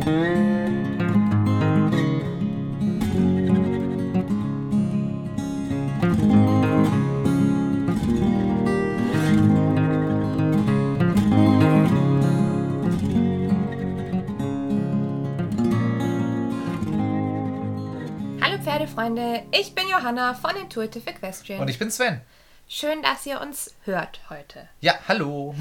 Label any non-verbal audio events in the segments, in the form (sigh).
Hallo Pferdefreunde, ich bin Johanna von Intuitive Equestrian. Und ich bin Sven. Schön, dass ihr uns hört heute. Ja, hallo.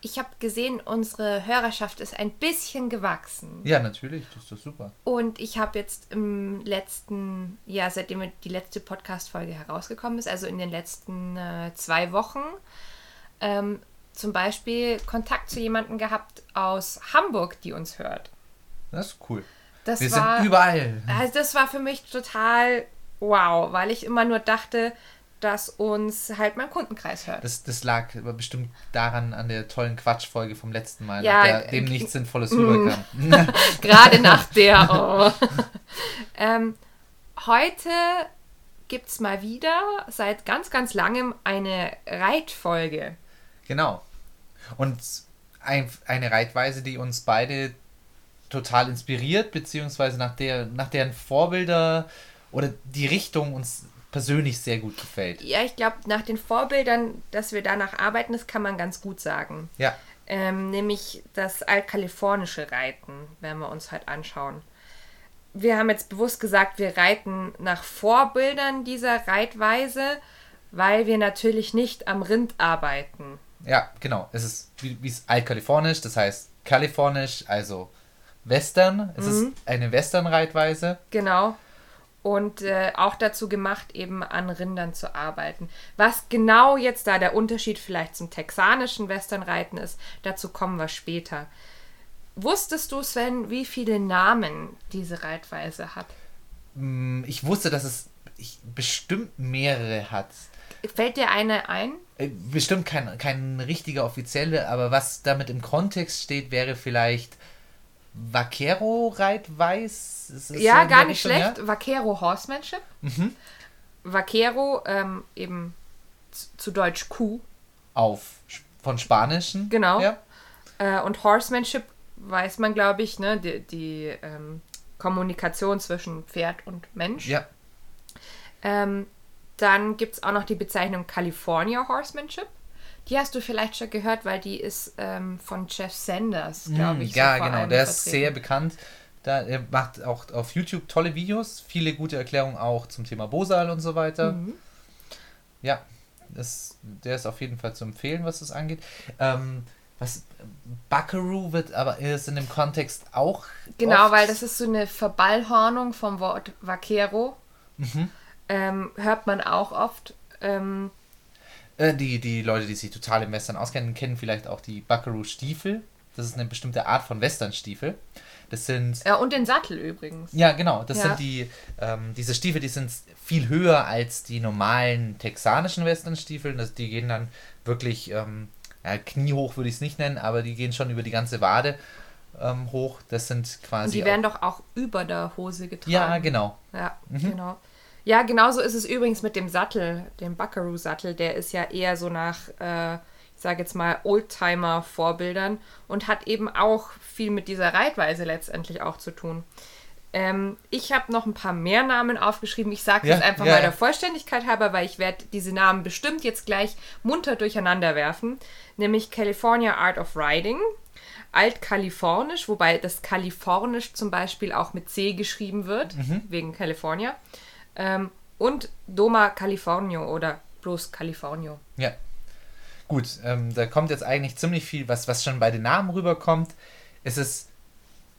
Ich habe gesehen, unsere Hörerschaft ist ein bisschen gewachsen. Ja, natürlich, das ist doch super. Und ich habe jetzt im letzten, ja, seitdem die letzte Podcast-Folge herausgekommen ist, also in den letzten äh, zwei Wochen, ähm, zum Beispiel Kontakt zu jemandem gehabt aus Hamburg, die uns hört. Das ist cool. Das Wir war, sind überall. Also das war für mich total wow, weil ich immer nur dachte, dass uns halt mein Kundenkreis hört. Das, das lag aber bestimmt daran an der tollen Quatschfolge vom letzten Mal, Ja, der, dem äh, nichts Sinnvolles rüberkam. (laughs) Gerade nach der. Oh. (laughs) ähm, heute gibt es mal wieder seit ganz, ganz langem eine Reitfolge. Genau. Und ein, eine Reitweise, die uns beide total inspiriert, beziehungsweise nach, der, nach deren Vorbilder oder die Richtung uns persönlich sehr gut gefällt. Ja, ich glaube, nach den Vorbildern, dass wir danach arbeiten, das kann man ganz gut sagen. Ja, Ähm, nämlich das altkalifornische Reiten, werden wir uns halt anschauen. Wir haben jetzt bewusst gesagt, wir reiten nach Vorbildern dieser Reitweise, weil wir natürlich nicht am Rind arbeiten. ja, genau. Es ist wie wie es altkalifornisch, das heißt kalifornisch, also Western. Es ist eine Western-Reitweise. Genau. Und äh, auch dazu gemacht, eben an Rindern zu arbeiten. Was genau jetzt da der Unterschied vielleicht zum texanischen Westernreiten ist, dazu kommen wir später. Wusstest du, Sven, wie viele Namen diese Reitweise hat? Mm, Ich wusste, dass es bestimmt mehrere hat. Fällt dir eine ein? Äh, Bestimmt kein, kein richtiger offizielle, aber was damit im Kontext steht, wäre vielleicht So Ja, gar nicht Richtung, schlecht. Vaquero Horsemanship. Vaquero, ähm, eben zu Deutsch Kuh. Ja? Auf von Spanischen. Genau. Ja. Äh, und Horsemanship weiß man, glaube ich, ne, die, die ähm, Kommunikation zwischen Pferd und Mensch. ja. Ähm, dann gibt es auch noch die Bezeichnung California Horsemanship. Die hast du vielleicht schon gehört, weil die ist ähm, von Jeff Sanders, glaube ich. so ja, vor genau. Der ist vertreten. sehr bekannt. Da, er macht auch auf YouTube tolle Videos, viele gute Erklärungen auch zum Thema Bosal und so weiter. Mhm. Ja, das, der ist auf jeden Fall zu empfehlen, was das angeht. Ähm, was Buckaroo wird aber ist in dem Kontext auch. Genau, weil das ist so eine Verballhornung vom Wort Vaquero. Mhm. Ähm, hört man auch oft. Ähm, Äh, die, die Leute, die sich total im Western auskennen, kennen vielleicht auch die Buckaroo-Stiefel. Das ist eine bestimmte Art von Western-Stiefel. Das sind ja, und den Sattel übrigens. Ja, genau. Das Ja. sind die, ähm, diese Stiefel, die sind viel höher als die normalen texanischen Westernstiefeln. Das, die gehen dann wirklich, ähm, ja, kniehoch würde ich es nicht nennen, aber die gehen schon über die ganze Wade ähm, hoch. Das sind Und quasi. die werden doch auch über der Hose getragen. ja, genau. Ja, genau. Ja, genauso ist es übrigens mit dem Sattel, dem Buckaroo-Sattel. Der ist ja eher so nach, äh, ich sage jetzt mal, Oldtimer-Vorbildern und hat eben auch viel mit dieser Reitweise letztendlich auch zu tun. Ähm, ich habe noch ein paar mehr Namen aufgeschrieben. Ich sage Ja, das einfach ja, mal der Vollständigkeit halber, weil ich werde diese Namen bestimmt jetzt gleich munter durcheinander werfen. Nämlich California Art of Riding, Altkalifornisch, wobei das Kalifornisch zum Beispiel auch mit C geschrieben wird, Mhm. wegen California. Ähm, und Doma Californio oder bloß Californio. Ja. Gut, ähm, da kommt jetzt eigentlich ziemlich viel, was, was schon bei den Namen rüberkommt. Es ist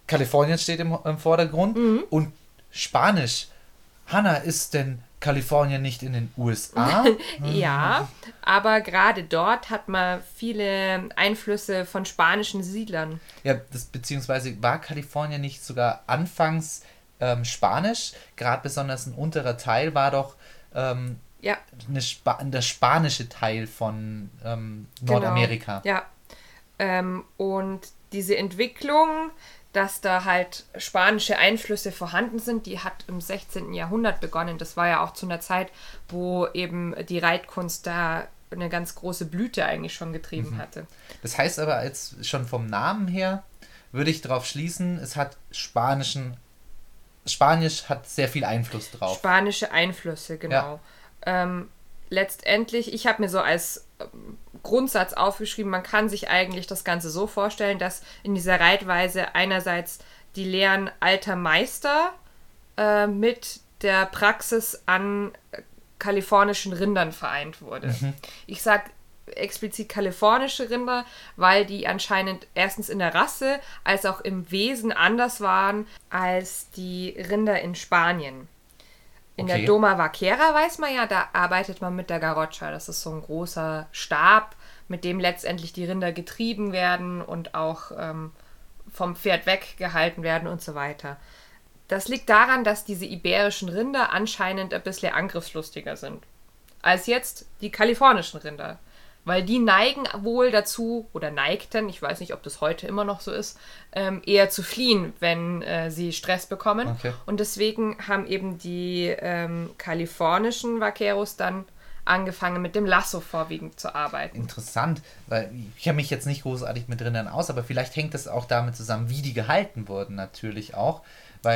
Kalifornien steht im, im Vordergrund Mhm. und Spanisch. Hanna, ist denn Kalifornien nicht in den USA? (laughs) Ja, aber gerade dort hat man viele Einflüsse von spanischen Siedlern. Ja, das beziehungsweise war Kalifornien nicht sogar anfangs ähm, Spanisch? Gerade besonders ein unterer Teil war doch ähm, Ja, eine Spa der spanische Teil von ähm, Nordamerika. Genau. Ja. Ähm, und diese Entwicklung, dass da halt spanische Einflüsse vorhanden sind, die hat im 16. Jahrhundert begonnen. Das war ja auch zu einer Zeit, wo eben die Reitkunst da eine ganz große Blüte eigentlich schon getrieben hatte. Das heißt aber jetzt schon vom Namen her, würde ich darauf schließen, es hat spanischen Spanisch hat sehr viel Einfluss drauf. Spanische Einflüsse, genau. Ja. Ähm, letztendlich, ich habe mir so als ähm, Grundsatz aufgeschrieben, man kann sich eigentlich das Ganze so vorstellen, dass in dieser Reitweise einerseits die Lehren alter Meister äh, mit der Praxis an kalifornischen Rindern vereint wurde. Mhm. Ich sage explizit kalifornische Rinder, weil die anscheinend erstens in der Rasse als auch im Wesen anders waren als die Rinder in Spanien. In okay. der Doma Vaquera weiß man ja, da arbeitet man mit der Garrocha. Das ist so ein großer Stab, mit dem letztendlich die Rinder getrieben werden und auch ähm, vom Pferd weggehalten werden und so weiter. Das liegt daran, dass diese iberischen Rinder anscheinend ein bisschen angriffslustiger sind als jetzt die kalifornischen Rinder. Weil die neigen wohl dazu, oder neigten, ich weiß nicht, ob das heute immer noch so ist, ähm, eher zu fliehen, wenn äh, sie Stress bekommen. Okay. Und deswegen haben eben die ähm, kalifornischen Vaqueros dann angefangen mit dem Lasso vorwiegend zu arbeiten. Interessant, weil ich habe mich jetzt nicht großartig mit Rindern aus, aber vielleicht hängt es auch damit zusammen, wie die gehalten wurden natürlich auch.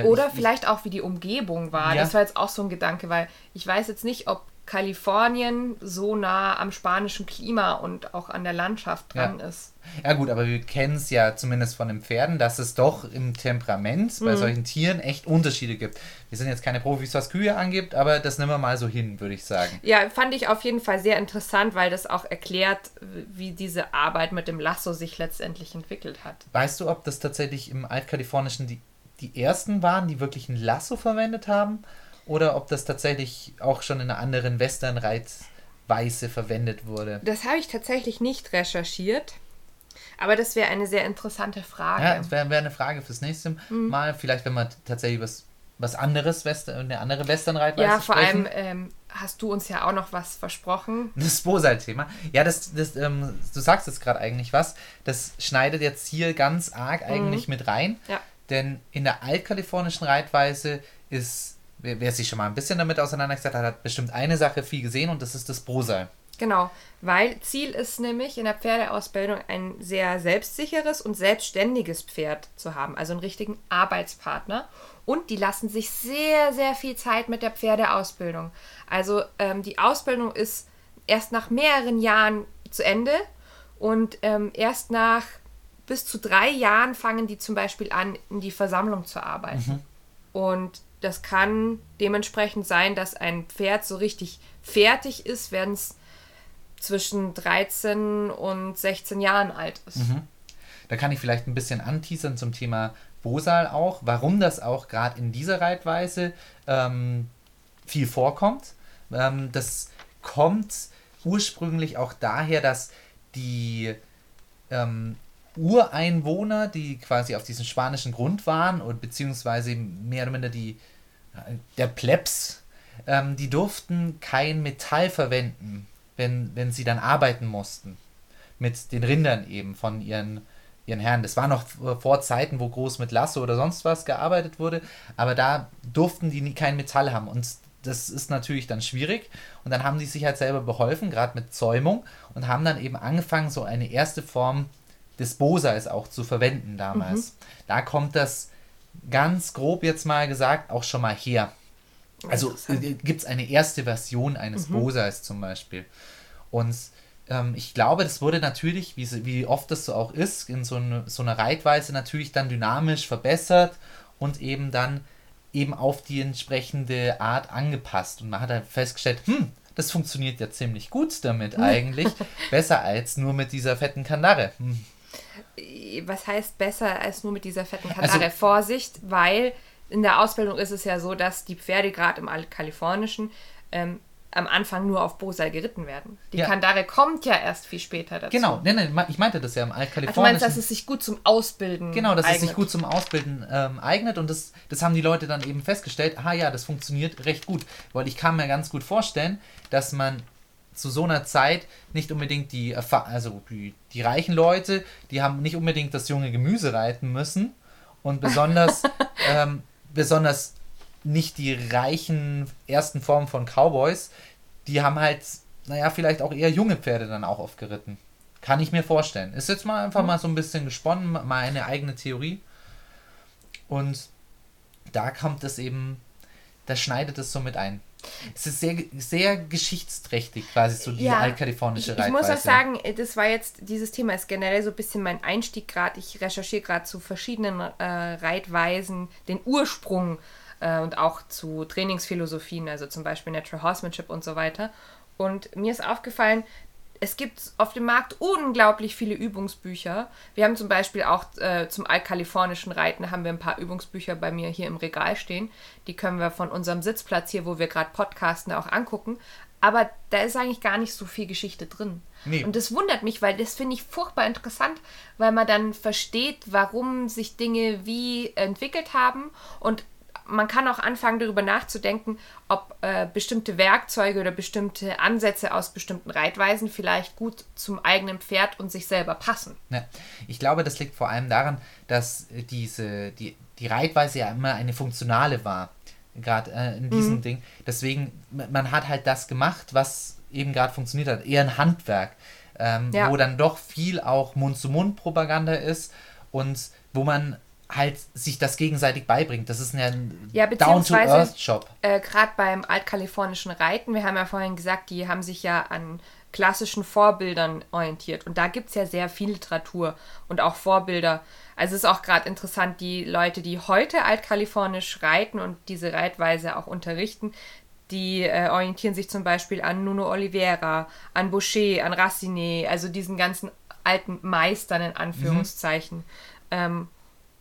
Oder ich, vielleicht ich, auch, wie die Umgebung war. Ja. Das war jetzt auch so ein Gedanke, weil ich weiß jetzt nicht, ob Kalifornien so nah am spanischen Klima und auch an der Landschaft dran ja. ist. Ja gut, aber wir kennen es ja zumindest von den Pferden, dass es doch im Temperament bei mhm. solchen Tieren echt Unterschiede gibt. Wir sind jetzt keine Profis, was Kühe angibt, aber das nehmen wir mal so hin, würde ich sagen. Ja, fand ich auf jeden Fall sehr interessant, weil das auch erklärt, wie diese Arbeit mit dem Lasso sich letztendlich entwickelt hat. Weißt du, ob das tatsächlich im Altkalifornischen die, die ersten waren, die wirklich ein Lasso verwendet haben? Oder ob das tatsächlich auch schon in einer anderen Western-Reitweise verwendet wurde. Das habe ich tatsächlich nicht recherchiert. Aber das wäre eine sehr interessante Frage. Ja, das wäre wär eine Frage fürs nächste mhm. Mal. Vielleicht, wenn man tatsächlich was, was anderes, Western, eine andere Western-Reitweise Ja, vor sprechen. allem ähm, hast du uns ja auch noch was versprochen. Das Bosal-Thema. Ja, das, das, ähm, du sagst jetzt gerade eigentlich was. Das schneidet jetzt hier ganz arg eigentlich mhm. mit rein. Ja. Denn in der altkalifornischen Reitweise ist wer, wer sich schon mal ein bisschen damit auseinandergesetzt hat, hat bestimmt eine Sache viel gesehen und das ist das Brosal. Genau, weil Ziel ist nämlich in der Pferdeausbildung ein sehr selbstsicheres und selbstständiges Pferd zu haben, also einen richtigen Arbeitspartner. Und die lassen sich sehr, sehr viel Zeit mit der Pferdeausbildung. Also ähm, die Ausbildung ist erst nach mehreren Jahren zu Ende und ähm, erst nach bis zu drei Jahren fangen die zum Beispiel an, in die Versammlung zu arbeiten. Mhm. Und das kann dementsprechend sein, dass ein Pferd so richtig fertig ist, wenn es zwischen 13 und 16 Jahren alt ist. Mhm. Da kann ich vielleicht ein bisschen anteasern zum Thema Bosal auch, warum das auch gerade in dieser Reitweise ähm, viel vorkommt. Ähm, das kommt ursprünglich auch daher, dass die ähm, Ureinwohner, die quasi auf diesem spanischen Grund waren und beziehungsweise mehr oder minder die der Plebs, ähm, die durften kein Metall verwenden, wenn, wenn sie dann arbeiten mussten. Mit den Rindern eben von ihren, ihren Herren. Das war noch vor Zeiten, wo groß mit Lasso oder sonst was gearbeitet wurde, aber da durften die nie, kein Metall haben. Und das ist natürlich dann schwierig. Und dann haben die sich halt selber beholfen, gerade mit Zäumung, und haben dann eben angefangen, so eine erste Form des Bosais auch zu verwenden damals. Mhm. Da kommt das ganz grob jetzt mal gesagt auch schon mal her. Also äh, gibt es eine erste Version eines mhm. Bosais zum Beispiel. Und ähm, ich glaube, das wurde natürlich, wie, wie oft das so auch ist, in so, eine, so einer Reitweise natürlich dann dynamisch verbessert und eben dann eben auf die entsprechende Art angepasst. Und man hat dann festgestellt, hm, das funktioniert ja ziemlich gut damit eigentlich. (laughs) Besser als nur mit dieser fetten Kandare. Hm was heißt besser als nur mit dieser fetten Kandare? Also, Vorsicht, weil in der Ausbildung ist es ja so, dass die Pferde gerade im Kalifornischen ähm, am Anfang nur auf Bosal geritten werden. Die ja. Kandare kommt ja erst viel später dazu. Genau, nee, nee, ich meinte das ja im Altkalifornischen. Du meinst, dass es sich gut zum Ausbilden Genau, dass eignet. es sich gut zum Ausbilden ähm, eignet und das, das haben die Leute dann eben festgestellt, ah ja, das funktioniert recht gut. Weil ich kann mir ganz gut vorstellen, dass man zu so einer Zeit nicht unbedingt die, also die, die reichen Leute, die haben nicht unbedingt das junge Gemüse reiten müssen und besonders, (laughs) ähm, besonders nicht die reichen ersten Formen von Cowboys, die haben halt, naja, vielleicht auch eher junge Pferde dann auch oft geritten. Kann ich mir vorstellen. Ist jetzt mal einfach mhm. mal so ein bisschen gesponnen, mal eine eigene Theorie. Und da kommt es eben, da schneidet es so mit ein. Es ist sehr, sehr geschichtsträchtig, quasi so die ja, altkalifornische Reitweise. Ich muss auch sagen, das war jetzt, dieses Thema ist generell so ein bisschen mein Einstieg gerade. Ich recherchiere gerade zu verschiedenen äh, Reitweisen, den Ursprung äh, und auch zu Trainingsphilosophien, also zum Beispiel Natural Horsemanship und so weiter. Und mir ist aufgefallen, es gibt auf dem Markt unglaublich viele Übungsbücher. Wir haben zum Beispiel auch äh, zum altkalifornischen Reiten haben wir ein paar Übungsbücher bei mir hier im Regal stehen. Die können wir von unserem Sitzplatz hier, wo wir gerade podcasten, auch angucken. Aber da ist eigentlich gar nicht so viel Geschichte drin. Nee. Und das wundert mich, weil das finde ich furchtbar interessant, weil man dann versteht, warum sich Dinge wie entwickelt haben und man kann auch anfangen, darüber nachzudenken, ob äh, bestimmte Werkzeuge oder bestimmte Ansätze aus bestimmten Reitweisen vielleicht gut zum eigenen Pferd und sich selber passen. Ja. Ich glaube, das liegt vor allem daran, dass diese, die, die Reitweise ja immer eine funktionale war. Gerade äh, in diesem mhm. Ding. Deswegen, man hat halt das gemacht, was eben gerade funktioniert hat. Eher ein Handwerk. Ähm, ja. Wo dann doch viel auch Mund-zu-Mund-Propaganda ist und wo man halt sich das gegenseitig beibringt. Das ist ein ja, Down-to-Earth-Job. Äh, Gerade beim altkalifornischen Reiten, wir haben ja vorhin gesagt, die haben sich ja an klassischen Vorbildern orientiert. Und da gibt es ja sehr viel Literatur und auch Vorbilder. Also es ist auch gerade interessant, die Leute, die heute altkalifornisch reiten und diese Reitweise auch unterrichten, die äh, orientieren sich zum Beispiel an Nuno Oliveira, an Boucher, an Racinet, also diesen ganzen alten Meistern in Anführungszeichen. Mhm. Ähm,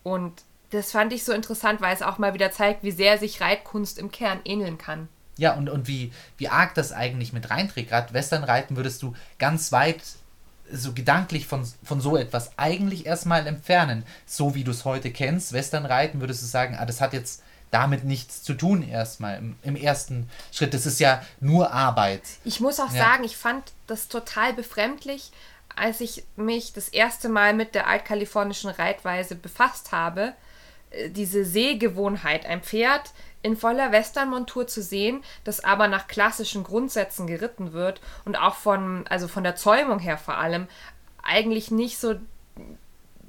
und das fand ich so interessant, weil es auch mal wieder zeigt, wie sehr sich Reitkunst im Kern ähneln kann. Ja, und, und wie, wie arg das eigentlich mit reinträgt. Gerade Westernreiten würdest du ganz weit so gedanklich von, von so etwas eigentlich erstmal entfernen. So wie du es heute kennst, Westernreiten, würdest du sagen, ah, das hat jetzt damit nichts zu tun erstmal im, im ersten Schritt. Das ist ja nur Arbeit. Ich muss auch ja. sagen, ich fand das total befremdlich, als ich mich das erste Mal mit der altkalifornischen Reitweise befasst habe, äh, diese Sehgewohnheit, ein Pferd in voller Westernmontur zu sehen, das aber nach klassischen Grundsätzen geritten wird und auch von, also von der Zäumung her vor allem, eigentlich nicht so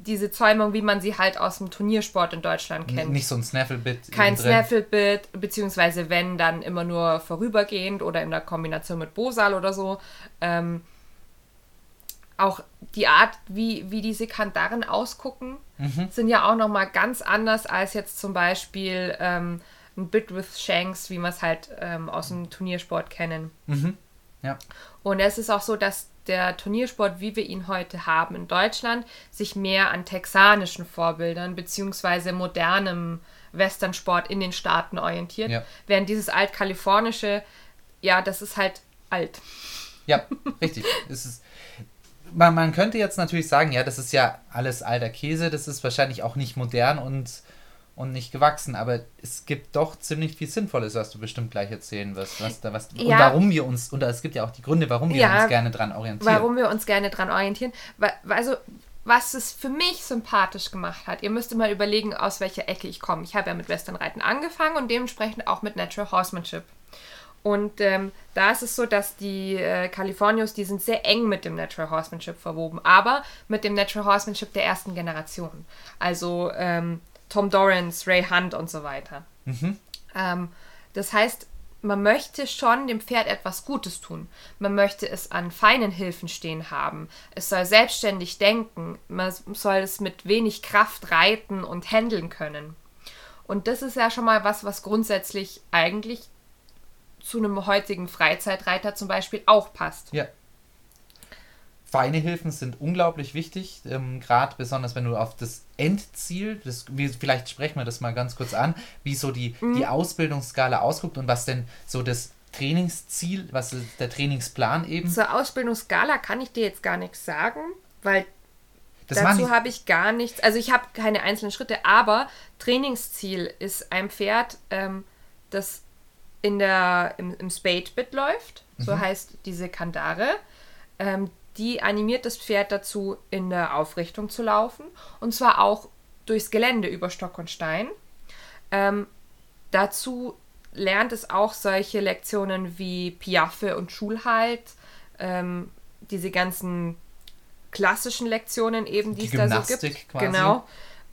diese Zäumung, wie man sie halt aus dem Turniersport in Deutschland kennt. Nicht so ein Snaffle-Bit. Kein Snaffle-Bit, beziehungsweise wenn, dann immer nur vorübergehend oder in der Kombination mit Bosal oder so. Ähm, auch die Art, wie, wie diese Kandaren ausgucken, mhm. sind ja auch nochmal ganz anders als jetzt zum Beispiel ähm, ein Bit with Shanks, wie wir es halt ähm, aus dem Turniersport kennen. Mhm. Ja. Und es ist auch so, dass der Turniersport, wie wir ihn heute haben in Deutschland, sich mehr an texanischen Vorbildern beziehungsweise modernem Westernsport in den Staaten orientiert, ja. während dieses altkalifornische, ja, das ist halt alt. Ja, (laughs) richtig. es ist man, man könnte jetzt natürlich sagen, ja, das ist ja alles alter Käse, das ist wahrscheinlich auch nicht modern und, und nicht gewachsen, aber es gibt doch ziemlich viel Sinnvolles, was du bestimmt gleich erzählen wirst. Was da, was, ja. Und warum wir uns, und es gibt ja auch die Gründe, warum wir ja, uns gerne dran orientieren. Warum wir uns gerne dran orientieren. Also, was es für mich sympathisch gemacht hat, ihr müsst immer überlegen, aus welcher Ecke ich komme. Ich habe ja mit Westernreiten angefangen und dementsprechend auch mit Natural Horsemanship. Und ähm, da ist es so, dass die äh, Californios, die sind sehr eng mit dem Natural Horsemanship verwoben, aber mit dem Natural Horsemanship der ersten Generation. Also ähm, Tom Dorrance, Ray Hunt und so weiter. Mhm. Ähm, das heißt, man möchte schon dem Pferd etwas Gutes tun. Man möchte es an feinen Hilfen stehen haben. Es soll selbstständig denken. Man soll es mit wenig Kraft reiten und handeln können. Und das ist ja schon mal was, was grundsätzlich eigentlich zu einem heutigen Freizeitreiter zum Beispiel auch passt. Ja. Feine Hilfen sind unglaublich wichtig, ähm, gerade besonders wenn du auf das Endziel, das, vielleicht sprechen wir das mal ganz kurz an, wie so die, mhm. die Ausbildungsskala ausguckt und was denn so das Trainingsziel, was ist der Trainingsplan eben. Zur Ausbildungsskala kann ich dir jetzt gar nichts sagen, weil das dazu habe ich gar nichts. Also ich habe keine einzelnen Schritte, aber Trainingsziel ist ein Pferd, ähm, das in der, im, im Spade-Bit läuft, so mhm. heißt diese Kandare. Ähm, die animiert das Pferd dazu, in der Aufrichtung zu laufen. Und zwar auch durchs Gelände über Stock und Stein. Ähm, dazu lernt es auch solche Lektionen wie Piaffe und Schulhalt, ähm, diese ganzen klassischen Lektionen eben, die, Die es da so gibt. Quasi. Genau.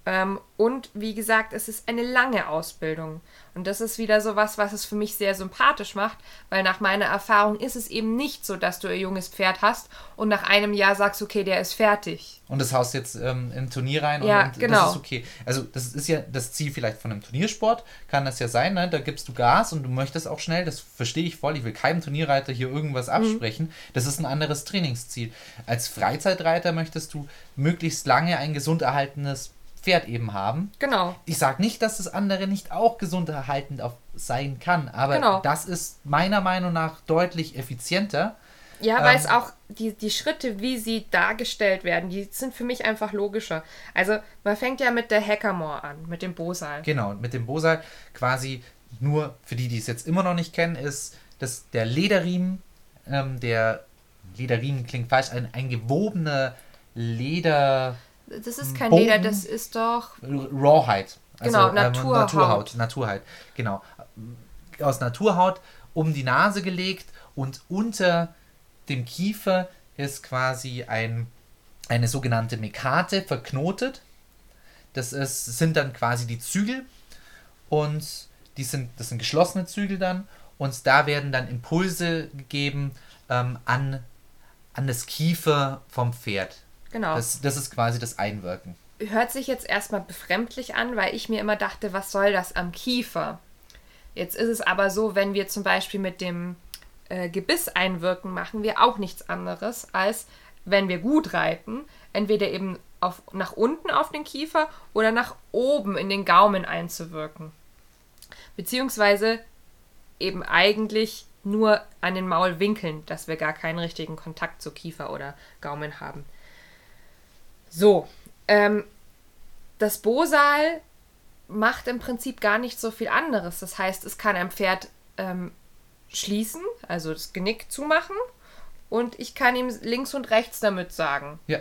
Ähm, und wie gesagt, es ist eine lange Ausbildung. Und das ist wieder so was, was es für mich sehr sympathisch macht, weil nach meiner Erfahrung ist es eben nicht so, dass du ein junges Pferd hast und nach einem Jahr sagst, okay, der ist fertig. Und das haust jetzt ähm, im Turnier rein Ja, und, und genau. das ist okay. Also das ist ja das Ziel vielleicht von einem Turniersport, kann das ja sein, ne? da gibst du Gas und du möchtest auch schnell, das verstehe ich voll, ich will keinem Turnierreiter hier irgendwas Mhm. absprechen, das ist ein anderes Trainingsziel. Als Freizeitreiter möchtest du möglichst lange ein gesund erhaltenes Pferd eben haben. Genau. Ich sage nicht, dass das andere nicht auch gesund erhaltend auf sein kann, aber Genau. das ist meiner Meinung nach deutlich effizienter. Ja, weil es Ähm, auch die, die Schritte, wie sie dargestellt werden, die sind für mich einfach logischer. Also man fängt ja mit der Hackamore an, mit dem Bosal. Genau, und mit dem Bosal quasi nur, für die, die es jetzt immer noch nicht kennen, ist das der Lederriemen, ähm, der Lederriemen klingt falsch, ein, ein gewobener Leder Das ist kein Bogen. Leder, das ist doch. Rawhide. Genau, ähm, Naturhaut. Naturhaut. Naturhaut, genau. Aus Naturhaut um die Nase gelegt und unter dem Kiefer ist quasi ein, eine sogenannte Mekate verknotet. Das ist, sind dann quasi die Zügel und die sind, das sind geschlossene Zügel dann und da werden dann Impulse gegeben ähm, an, an das Kiefer vom Pferd. Genau. Das, das ist quasi das Einwirken. Hört sich jetzt erstmal befremdlich an, weil ich mir immer dachte, was soll das am Kiefer? Jetzt ist es aber so, wenn wir zum Beispiel mit dem äh, Gebiss einwirken, machen wir auch nichts anderes, als wenn wir gut reiten, entweder eben auf, nach unten auf den Kiefer oder nach oben in den Gaumen einzuwirken. Beziehungsweise eben eigentlich nur an den Maulwinkeln, dass wir gar keinen richtigen Kontakt zu Kiefer oder Gaumen haben. So, ähm, das Bosal macht im Prinzip gar nicht so viel anderes. Das heißt, es kann ein Pferd ähm, schließen, also das Genick zumachen, und ich kann ihm links und rechts damit sagen. Ja.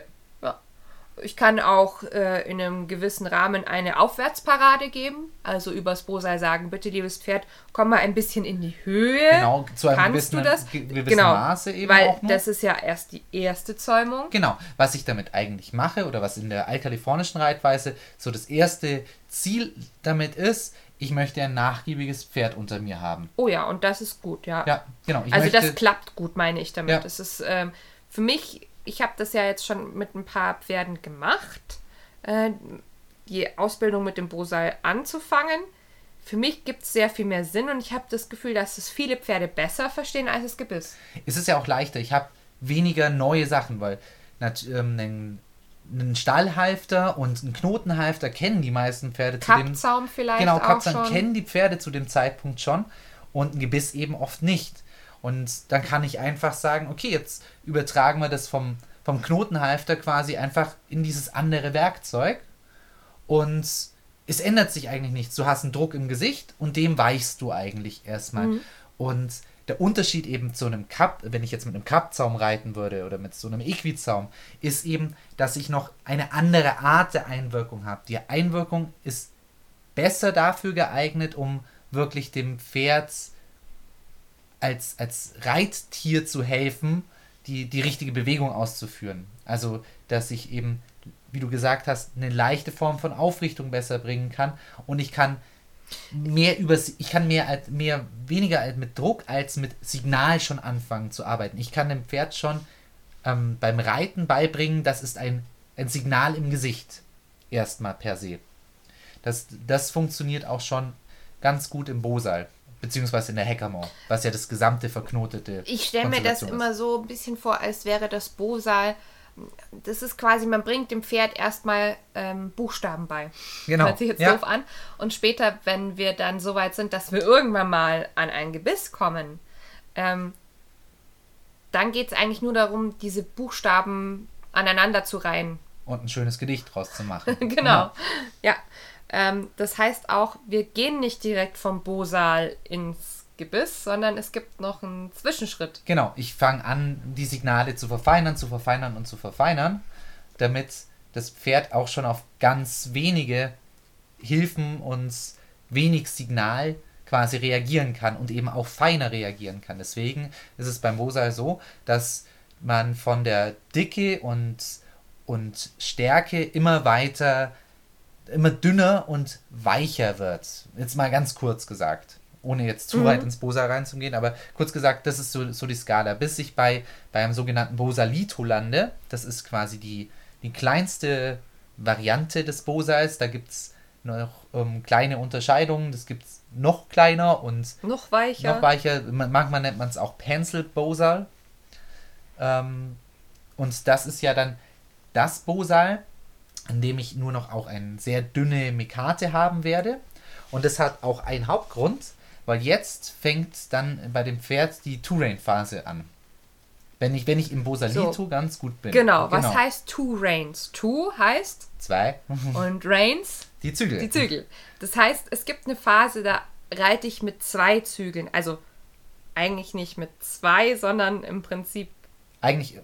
Ich kann auch äh, in einem gewissen Rahmen eine Aufwärtsparade geben, also übers Bosal sagen, bitte liebes Pferd, komm mal ein bisschen in die Höhe. Genau, zu einem Kannst gewissen, du das? ge- gewissen genau, Maße eben weil auch nur. das ist ja erst die erste Zäumung. Genau, was ich damit eigentlich mache oder was in der altkalifornischen Reitweise so das erste Ziel damit ist, ich möchte ein nachgiebiges Pferd unter mir haben. Oh ja, und das ist gut, ja. Ja, genau. Also möchte, das klappt gut, meine ich damit. Ja. Es ist ähm, für mich, ich habe das ja jetzt schon mit ein paar Pferden gemacht, äh, die Ausbildung mit dem Bosal anzufangen. Für mich gibt es sehr viel mehr Sinn und ich habe das Gefühl, dass es viele Pferde besser verstehen als das Gebiss. es ist ja auch leichter. Ich habe weniger neue Sachen, weil ähm, einen, Stallhalfter und einen Knotenhalfter kennen die meisten Pferde zu dem Kappzaum vielleicht Genau, auch Kappzaum kennen die Pferde zu dem Zeitpunkt schon und ein Gebiss eben oft nicht. Und dann kann ich einfach sagen, okay, jetzt übertragen wir das vom, vom Knotenhalfter quasi einfach in dieses andere Werkzeug und es ändert sich eigentlich nichts. Du hast einen Druck im Gesicht und dem weichst du eigentlich erstmal. Mhm. Und der Unterschied eben zu einem Kapp, wenn ich jetzt mit einem Kappzaum reiten würde oder mit so einem Equizaum, ist eben, dass ich noch eine andere Art der Einwirkung habe. Die Einwirkung ist besser dafür geeignet, um wirklich dem Pferd als, als Reittier zu helfen, die, die richtige Bewegung auszuführen. Also, dass ich eben, wie du gesagt hast, eine leichte Form von Aufrichtung besser bringen kann und ich kann mehr über ich kann mehr als mehr weniger als mit Druck als mit Signal schon anfangen zu arbeiten. Ich kann dem Pferd schon ähm, beim Reiten beibringen, das ist ein, ein Signal im Gesicht. Erstmal per se. Das, das funktioniert auch schon ganz gut im Bosal, beziehungsweise in der Hackamore, was ja das gesamte verknotete. Ich stelle mir das Konstellation immer so ein bisschen vor, als wäre das Bosal. Das ist quasi, man bringt dem Pferd erstmal ähm, Buchstaben bei. Genau, Hört sich jetzt ja. doof an. Und später, wenn wir dann so weit sind, dass wir irgendwann mal an ein Gebiss kommen, ähm, dann geht es eigentlich nur darum, diese Buchstaben aneinander zu reihen. Und ein schönes Gedicht draus zu machen. (laughs) genau. Ja. Ähm, das heißt auch, wir gehen nicht direkt vom Bosal ins Gebiss, sondern es gibt noch einen Zwischenschritt. Genau, ich fange an, die Signale zu verfeinern, zu verfeinern und zu verfeinern, damit das Pferd auch schon auf ganz wenige Hilfen und wenig Signal quasi reagieren kann und eben auch feiner reagieren kann. Deswegen ist es beim Bosal so, dass man von der Dicke und und Stärke immer weiter, immer dünner und weicher wird. Jetzt mal ganz kurz gesagt. Ohne jetzt zu Mhm. weit ins Bosa reinzugehen, aber kurz gesagt, das ist so, so die Skala. Bis ich bei, einem sogenannten Bosalito lande, das ist quasi die, die kleinste Variante des Bosals. Da gibt es noch ähm, kleine Unterscheidungen. Das gibt es noch kleiner und Noch weicher. noch weicher. Man- Manchmal nennt man es auch Penciled Bosal. Ähm, und das ist ja dann das Bosal, in dem ich nur noch auch eine sehr dünne Mekate haben werde. Und das hat auch einen Hauptgrund, weil jetzt fängt dann bei dem Pferd die Two-Rain-Phase an. Wenn ich, wenn ich im Bosalito So. ganz gut bin. Genau, was heißt Two Reins? Two heißt Zwei. und Reins Die Zügel. die Zügel. Das heißt, es gibt eine Phase, da reite ich mit zwei Zügeln. Also eigentlich nicht mit zwei, sondern im Prinzip, Eigentlich,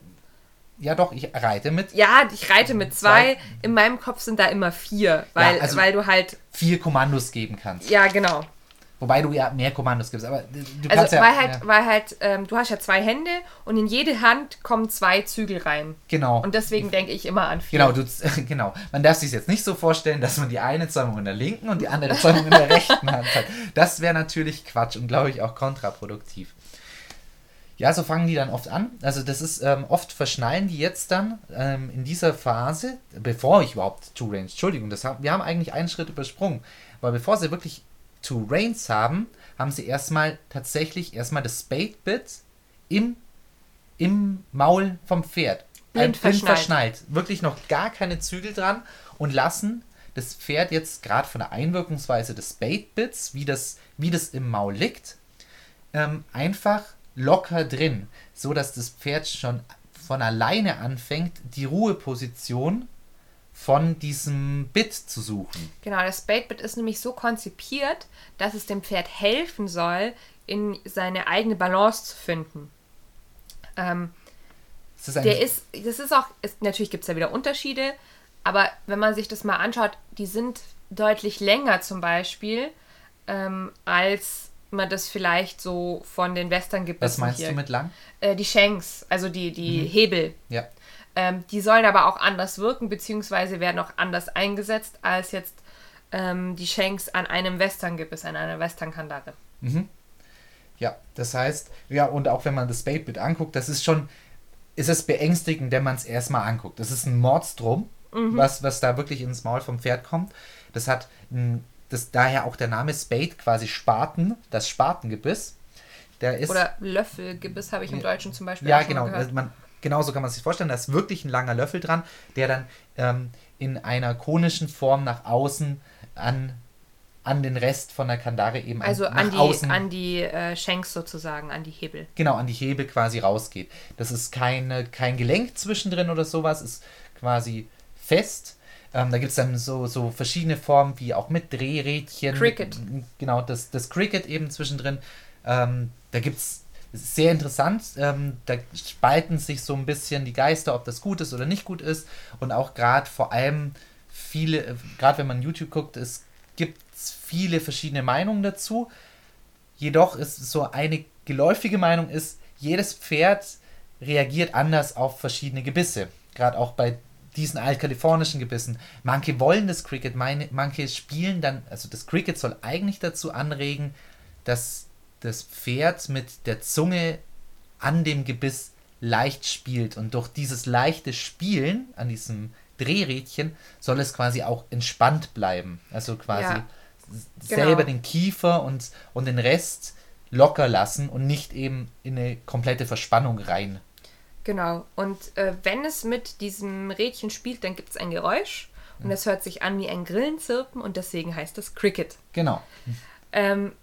ja doch, ich reite mit ja, ich reite mit zwei. Zwei. In meinem Kopf sind da immer vier, weil, also- weil du halt, vier Kommandos geben kannst. ja, genau. Wobei du ja mehr Kommandos gibst, aber du du Also kannst ja. weil halt, ja, weil halt, ähm, du hast ja zwei Hände und in jede Hand kommen zwei Zügel rein. genau. Und deswegen denke ich immer an vier. Genau, du, (laughs) genau. Man darf sich jetzt nicht so vorstellen, dass man die eine Zäumung in der linken und die andere Zäumung in der rechten Hand hat. Das wäre natürlich Quatsch und glaube ich auch kontraproduktiv. Ja, so fangen die dann oft an. Also das ist ähm, oft verschnallen die jetzt dann ähm, in dieser Phase, bevor ich überhaupt Two Range, Entschuldigung, das haben, wir haben eigentlich einen Schritt übersprungen, weil bevor sie wirklich Two Reins haben, haben sie erstmal tatsächlich erstmal das Spade Bit im, im Maul vom Pferd. Blind verschnallt. verschnallt. Wirklich noch gar keine Zügel dran und lassen das Pferd jetzt gerade von der Einwirkungsweise des Spade Bits, wie das, wie das im Maul liegt, ähm, einfach locker drin, so dass das Pferd schon von alleine anfängt, die Ruheposition von diesem Bit zu suchen. Genau, das Spadebit ist nämlich so konzipiert, dass es dem Pferd helfen soll, in seine eigene Balance zu finden. Ähm, Das ist ein, der ist, das ist auch, ist, natürlich gibt es da wieder Unterschiede, aber wenn man sich das mal anschaut, die sind deutlich länger zum Beispiel, ähm, als man das vielleicht so von den Western-Gebissen was meinst hier. du mit lang? Äh, die Shanks, also die, die Hebel. Ja. Ähm, die sollen aber auch anders wirken, beziehungsweise werden auch anders eingesetzt als jetzt ähm, die Shanks an einem Western-Gebiss, an einer Western-Kandare. Ja, das heißt, ja, und auch wenn man das Spade-Bit anguckt, das ist schon, ist es beängstigend, wenn man es erstmal anguckt. Das ist ein Mordstrom, was, was da wirklich ins Maul vom Pferd kommt. Das hat, ein, das, daher auch der Name Spade, quasi Spaten, das Spatengebiss. Der ist, Oder Löffelgebiss habe ich im Deutschen zum Beispiel ja, genau, also man, genauso kann man sich vorstellen, da ist wirklich ein langer Löffel dran, der dann ähm, in einer konischen Form nach außen an, an den Rest von der Kandare eben an- Also nach an die, außen an die äh, Shanks sozusagen, an die Hebel. genau an die Hebel quasi rausgeht. Das ist keine, kein Gelenk zwischendrin oder sowas, ist quasi fest. Ähm, da gibt es dann so, so verschiedene Formen, wie auch mit Drehrädchen. Cricket. Genau, das, das Cricket eben zwischendrin. Ähm, da gibt es sehr interessant, ähm, da spalten sich so ein bisschen die Geister, ob das gut ist oder nicht gut ist. Und auch gerade vor allem viele, äh, gerade wenn man YouTube guckt, es gibt viele verschiedene Meinungen dazu. Jedoch ist so eine geläufige Meinung ist, jedes Pferd reagiert anders auf verschiedene Gebisse. Gerade auch bei diesen altkalifornischen Gebissen. Manche wollen das Cricket, meine, manche spielen dann, also das Cricket soll eigentlich dazu anregen, dass das Pferd mit der Zunge an dem Gebiss leicht spielt. Und durch dieses leichte Spielen an diesem Drehrädchen soll es quasi auch entspannt bleiben. Also quasi Ja, s- genau. selber den Kiefer und, und den Rest locker lassen und nicht eben in eine komplette Verspannung rein. Genau. Und äh, wenn es mit diesem Rädchen spielt, dann gibt es ein Geräusch. Und das hört sich an wie ein Grillenzirpen und deswegen heißt es Cricket. Genau. Ähm,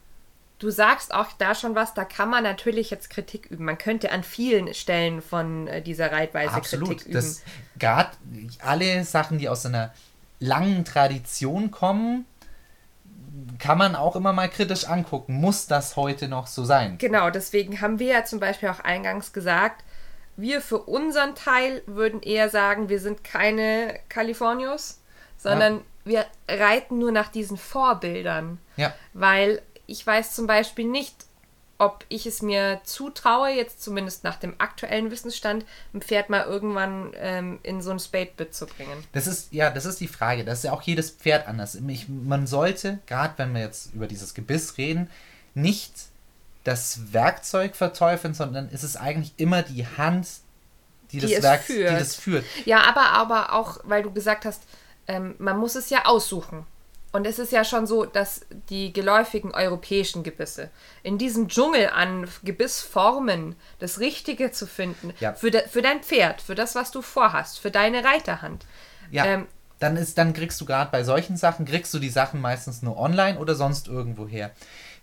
du sagst auch da schon was, da kann man natürlich jetzt Kritik üben. Man könnte an vielen Stellen von äh, dieser Reitweise Absolut. Kritik üben. Das gerade alle Sachen, die aus einer langen Tradition kommen, kann man auch immer mal kritisch angucken. Muss das heute noch so sein? Genau, deswegen haben wir ja zum Beispiel auch eingangs gesagt, wir für unseren Teil würden eher sagen, wir sind keine Californios, sondern wir reiten nur nach diesen Vorbildern. Ja. Weil ich weiß zum Beispiel nicht, ob ich es mir zutraue, jetzt zumindest nach dem aktuellen Wissensstand, ein Pferd mal irgendwann ähm, in so ein Spade-Bit zu bringen. Das ist, ja, das ist die Frage. Das ist ja auch jedes Pferd anders. Ich, man sollte, gerade wenn wir jetzt über dieses Gebiss reden, nicht das Werkzeug verteufeln, sondern es ist eigentlich immer die Hand, die, Die das es Werk, führt. die das führt. Ja, aber, aber auch, weil du gesagt hast, ähm, man muss es ja aussuchen. Und es ist ja schon so, dass die geläufigen europäischen Gebisse in diesem Dschungel an Gebissformen das Richtige zu finden, Ja. für, de, für dein Pferd, für das, was du vorhast, für deine Reiterhand. Ja, Ähm, dann, ist, dann kriegst du gerade bei solchen Sachen, kriegst du die Sachen meistens nur online oder sonst irgendwo her.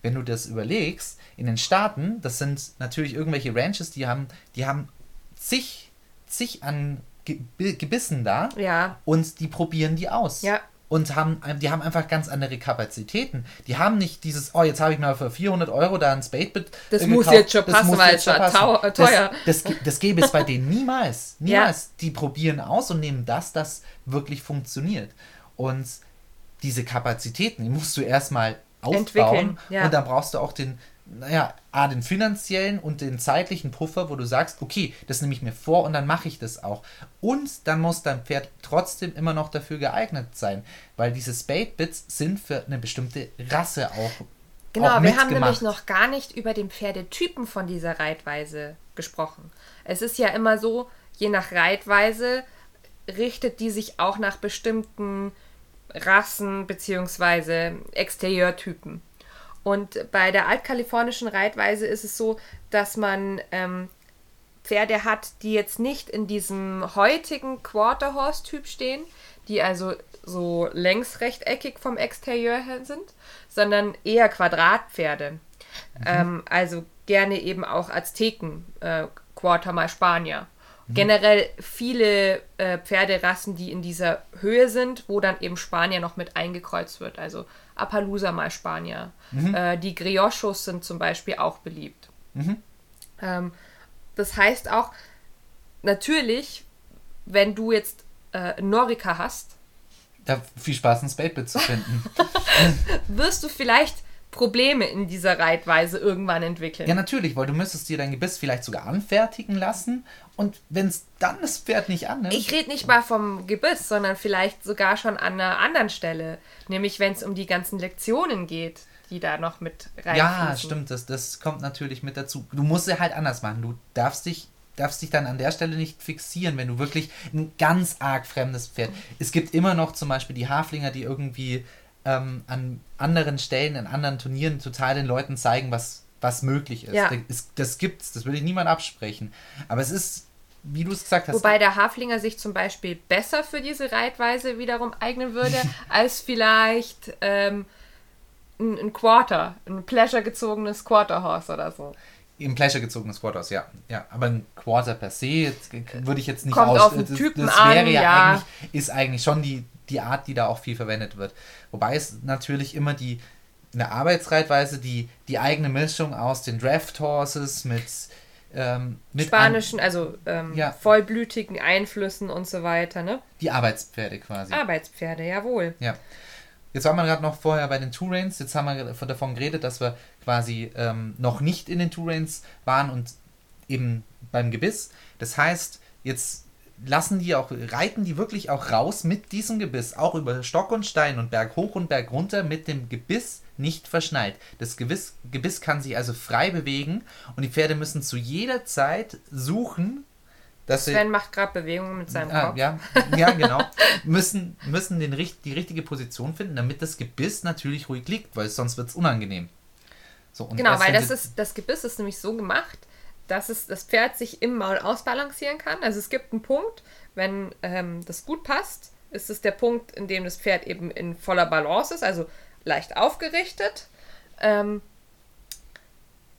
Wenn du das überlegst, in den Staaten, das sind natürlich irgendwelche Ranches, die haben, die haben zig, zig an Ge- Gebissen da Ja, und die probieren die aus. Ja. Und haben, die haben einfach ganz andere Kapazitäten. Die haben nicht dieses, oh, jetzt habe ich mal für 400 Euro da ein Spade-Bit Das äh, muss gekauft. jetzt schon Das passen, muss weil es schon passen. äh, teuer. Das, das, das gäbe es bei denen niemals. (laughs) Niemals. Die probieren aus und nehmen das, das wirklich funktioniert. Und diese Kapazitäten, die musst du erstmal aufbauen. Ja. Und dann brauchst du auch den, naja, A, den finanziellen und den zeitlichen Puffer, wo du sagst, okay, das nehme ich mir vor und dann mache ich das auch. Und dann muss dein Pferd trotzdem immer noch dafür geeignet sein, weil diese Spade-Bits sind für eine bestimmte Rasse auch. Genau, auch wir haben nämlich noch gar nicht über den Pferdetypen von dieser Reitweise gesprochen. Es ist ja immer so, je nach Reitweise richtet die sich auch nach bestimmten Rassen bzw. Exterieurtypen. Und bei der altkalifornischen Reitweise ist es so, dass man ähm, Pferde hat, die jetzt nicht in diesem heutigen Quarter-Horse-Typ stehen, die also so längsrechteckig vom Exterieur her sind, sondern eher Quadratpferde. Ähm, also gerne eben auch Azteken, äh, Quarter mal Spanier. Generell viele äh, Pferderassen, die in dieser Höhe sind, wo dann eben Spanier noch mit eingekreuzt wird. Also Appaloosa mal Spanier. Äh, die Griochos sind zum Beispiel auch beliebt. Ähm, das heißt auch, natürlich, wenn du jetzt äh, Norica hast, Da viel Spaß, ein Spade-Bit zu finden. (laughs) wirst du vielleicht Probleme in dieser Reitweise irgendwann entwickeln. Ja, natürlich, weil du müsstest dir dein Gebiss vielleicht sogar anfertigen lassen und wenn es dann das Pferd nicht annimmt. Ich rede nicht mal vom Gebiss, sondern vielleicht sogar schon an einer anderen Stelle. Nämlich, wenn es um die ganzen Lektionen geht, die da noch mit reinfließen. ja, stimmt, das, das kommt natürlich mit dazu. Du musst es halt anders machen. Du darfst dich, darfst dich dann an der Stelle nicht fixieren, wenn du wirklich ein ganz arg fremdes Pferd. Es gibt immer noch zum Beispiel die Haflinger, die irgendwie ähm, an anderen Stellen, in anderen Turnieren total den Leuten zeigen, was, was möglich ist. Ja. Das, das gibt's, das will ich niemand absprechen. Aber es ist, wie du es gesagt hast, Wobei der Haflinger sich zum Beispiel besser für diese Reitweise wiederum eignen würde, (laughs) als vielleicht ähm, ein, ein Quarter, ein Pleasure gezogenes Quarter Horse oder so. Im Pleasure gezogenes Quarters, ja. ja. Aber ein Quarter per se äh, würde ich jetzt nicht Kommt aus. auf den das, Typen das an, wäre ja, ja. eigentlich, ist eigentlich schon die, die Art, die da auch viel verwendet wird. Wobei es natürlich immer die eine Arbeitsreitweise, die die eigene Mischung aus den Draft Horses mit, ähm, mit Spanischen, also ähm, Ja. vollblütigen Einflüssen und so weiter, ne? Die Arbeitspferde quasi. Arbeitspferde, jawohl. Ja. Jetzt waren wir gerade noch vorher bei den Two-Rains. Jetzt haben wir von- davon geredet, dass wir quasi ähm, noch nicht in den Two-Rains waren und eben beim Gebiss. Das heißt, jetzt lassen die auch, reiten die wirklich auch raus mit diesem Gebiss, auch über Stock und Stein und Berg hoch und Berg runter mit dem Gebiss nicht verschnallt. Das Gebiss, Gebiss kann sich also frei bewegen und die Pferde müssen zu jeder Zeit suchen, dass sie Sven macht gerade Bewegungen mit seinem Ah, Kopf. ja, ja, genau. (laughs) müssen müssen den, die richtige Position finden, damit das Gebiss natürlich ruhig liegt, weil sonst wird es unangenehm. So, Genau, weil das sie- ist, das Gebiss ist nämlich so gemacht, dass es das Pferd sich im Maul ausbalancieren kann. Also es gibt einen Punkt, wenn ähm, das gut passt, ist es der Punkt, in dem das Pferd eben in voller Balance ist, also leicht aufgerichtet, ähm,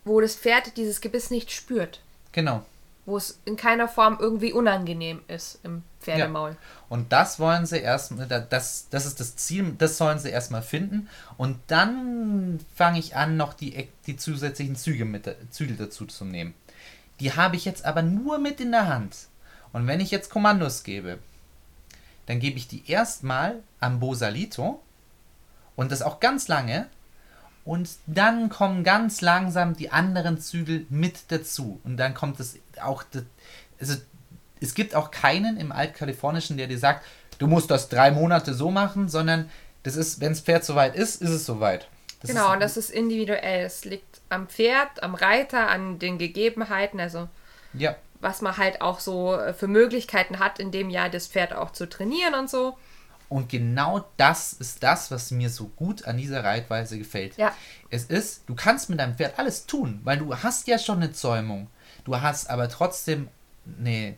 wo das Pferd dieses Gebiss nicht spürt, Genau. wo es in keiner Form irgendwie unangenehm ist im Pferdemaul. Und das wollen sie erstmal, das, das ist das Ziel, das sollen sie erstmal finden. Und dann fange ich an, noch die, die zusätzlichen Züge mit, Zügel dazu zu nehmen. Die habe ich jetzt aber nur mit in der Hand. Und wenn ich jetzt Kommandos gebe, dann gebe ich die erstmal am Bosalito und das auch ganz lange. und dann kommen ganz langsam die anderen Zügel mit dazu. Und dann kommt es auch, also es gibt auch keinen im Altkalifornischen, der dir sagt, du musst das drei Monate so machen, sondern das ist, wenn das Pferd soweit ist, ist es soweit. Das genau, und das ist individuell. Es liegt am Pferd, am Reiter, an den Gegebenheiten, also ja. was man halt auch so für Möglichkeiten hat, in dem Jahr das Pferd auch zu trainieren und so. Und genau das ist das, was mir so gut an dieser Reitweise gefällt. Ja. Es ist, du kannst mit deinem Pferd alles tun, weil du hast ja schon eine Zäumung. Du hast aber trotzdem eine,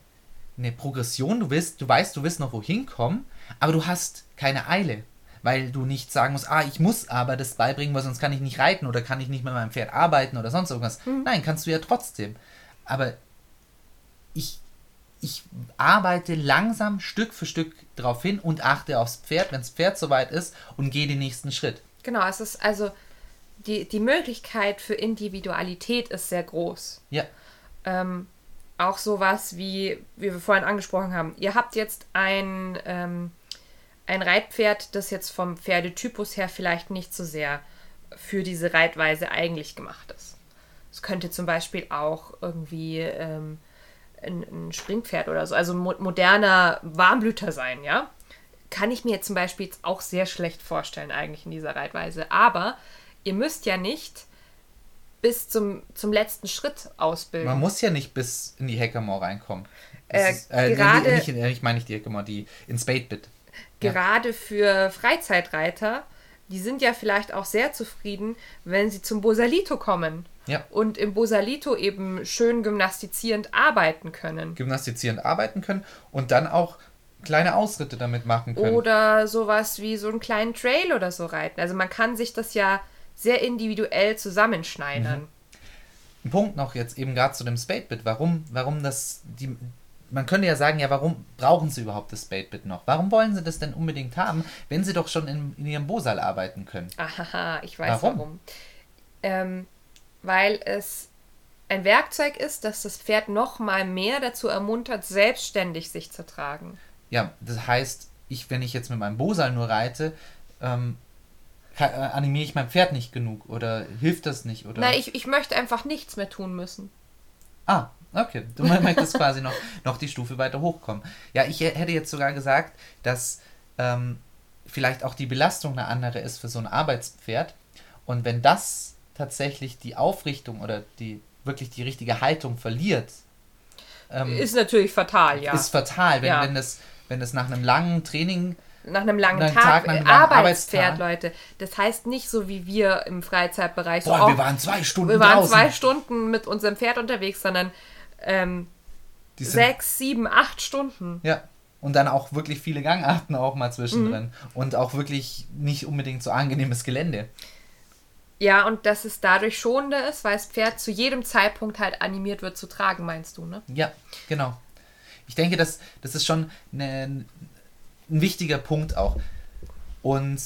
eine Progression. Du, willst, du weißt, du willst noch wohin kommen, aber du hast keine Eile. Weil du nicht sagen musst, ah, ich muss aber das beibringen, weil sonst kann ich nicht reiten oder kann ich nicht mit meinem Pferd arbeiten oder sonst irgendwas. Mhm. Nein, kannst du ja trotzdem. Aber ich ich arbeite langsam Stück für Stück darauf hin und achte aufs Pferd, wenn das Pferd soweit ist und gehe den nächsten Schritt. Genau, es ist also die, die Möglichkeit für Individualität ist sehr groß. Ja. Ähm, auch sowas wie, wie wir vorhin angesprochen haben, ihr habt jetzt ein, ähm, ein Reitpferd, das jetzt vom Pferdetypus her vielleicht nicht so sehr für diese Reitweise eigentlich gemacht ist. Es könnte zum Beispiel auch irgendwie ähm, ein, ein Springpferd oder so, also mo moderner Warmblüter sein, ja. Kann ich mir zum Beispiel jetzt auch sehr schlecht vorstellen, eigentlich in dieser Reitweise. Aber ihr müsst ja nicht bis zum, zum letzten Schritt ausbilden. Man muss ja nicht bis in die Hackamore reinkommen. Äh, ist, äh, gerade, nee, nicht, ich meine nicht die Hackamore, die in Spadebit. Gerade für Freizeitreiter, die sind ja vielleicht auch sehr zufrieden, wenn sie zum Bosalito kommen. Ja. Und im Bosalito eben schön gymnastizierend arbeiten können. Gymnastizierend arbeiten können und dann auch kleine Ausritte damit machen können. Oder sowas wie so einen kleinen Trail oder so reiten. Also man kann sich das ja sehr individuell zusammenschneidern. Mhm. Ein Punkt noch jetzt eben gerade zu dem Spadebit. Warum, warum das die man könnte ja sagen, ja, warum brauchen sie überhaupt das Spadebit noch? Warum wollen sie das denn unbedingt haben, wenn sie doch schon in, in ihrem Bosal arbeiten können? Aha, ich weiß warum. warum. Ähm, weil es ein Werkzeug ist, das das Pferd noch mal mehr dazu ermuntert, selbstständig sich zu tragen. Ja, das heißt, ich, wenn ich jetzt mit meinem Bosal nur reite, ähm, äh, animiere ich mein Pferd nicht genug oder hilft das nicht? Oder? Nein, ich, ich möchte einfach nichts mehr tun müssen. Ah, okay. Du möchtest quasi noch, noch die Stufe weiter hochkommen. Ja, ich hätte jetzt sogar gesagt, dass ähm, vielleicht auch die Belastung eine andere ist für so ein Arbeitspferd. Und wenn das tatsächlich die Aufrichtung oder die wirklich die richtige Haltung verliert, ähm, ist natürlich fatal, ja. Ist fatal, wenn, ja. wenn, das, wenn das nach einem langen Training nach einem langen Tag, Tag einem Arbeitspferd, Leute. Das heißt nicht so wie wir im Freizeitbereich. Boah, so, wir waren zwei Stunden Wir waren draußen. zwei Stunden mit unserem Pferd unterwegs, sondern ähm, sechs, sieben, acht Stunden. Ja. Und dann auch wirklich viele Gangarten auch mal zwischendrin. Mhm. Und auch wirklich nicht unbedingt so angenehmes Gelände. Ja, und dass es dadurch schonender ist, weil das Pferd zu jedem Zeitpunkt halt animiert wird zu tragen, meinst du, ne? Ja, genau. Ich denke, das, das ist schon eine, ein wichtiger Punkt auch. Und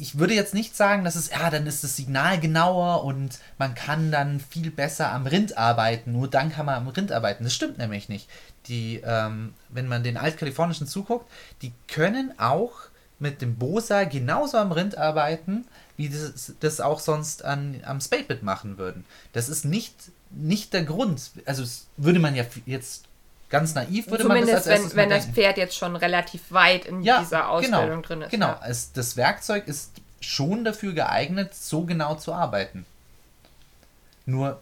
ich würde jetzt nicht sagen, dass es, ja, dann ist das Signal genauer und man kann dann viel besser am Rind arbeiten. Nur dann kann man am Rind arbeiten. Das stimmt nämlich nicht. Die, ähm, wenn man den Altkalifornischen zuguckt, die können auch mit dem Bosa genauso am Rind arbeiten, wie das, das auch sonst an, am Spadebit machen würden. Das ist nicht, nicht der Grund. Also würde man ja jetzt ganz naiv würde Zumindest man das als wenn, wenn das Pferd jetzt schon relativ weit in ja, dieser genau, Ausbildung genau, drin ist. Genau, ja. es, das Werkzeug ist schon dafür geeignet, so genau zu arbeiten. Nur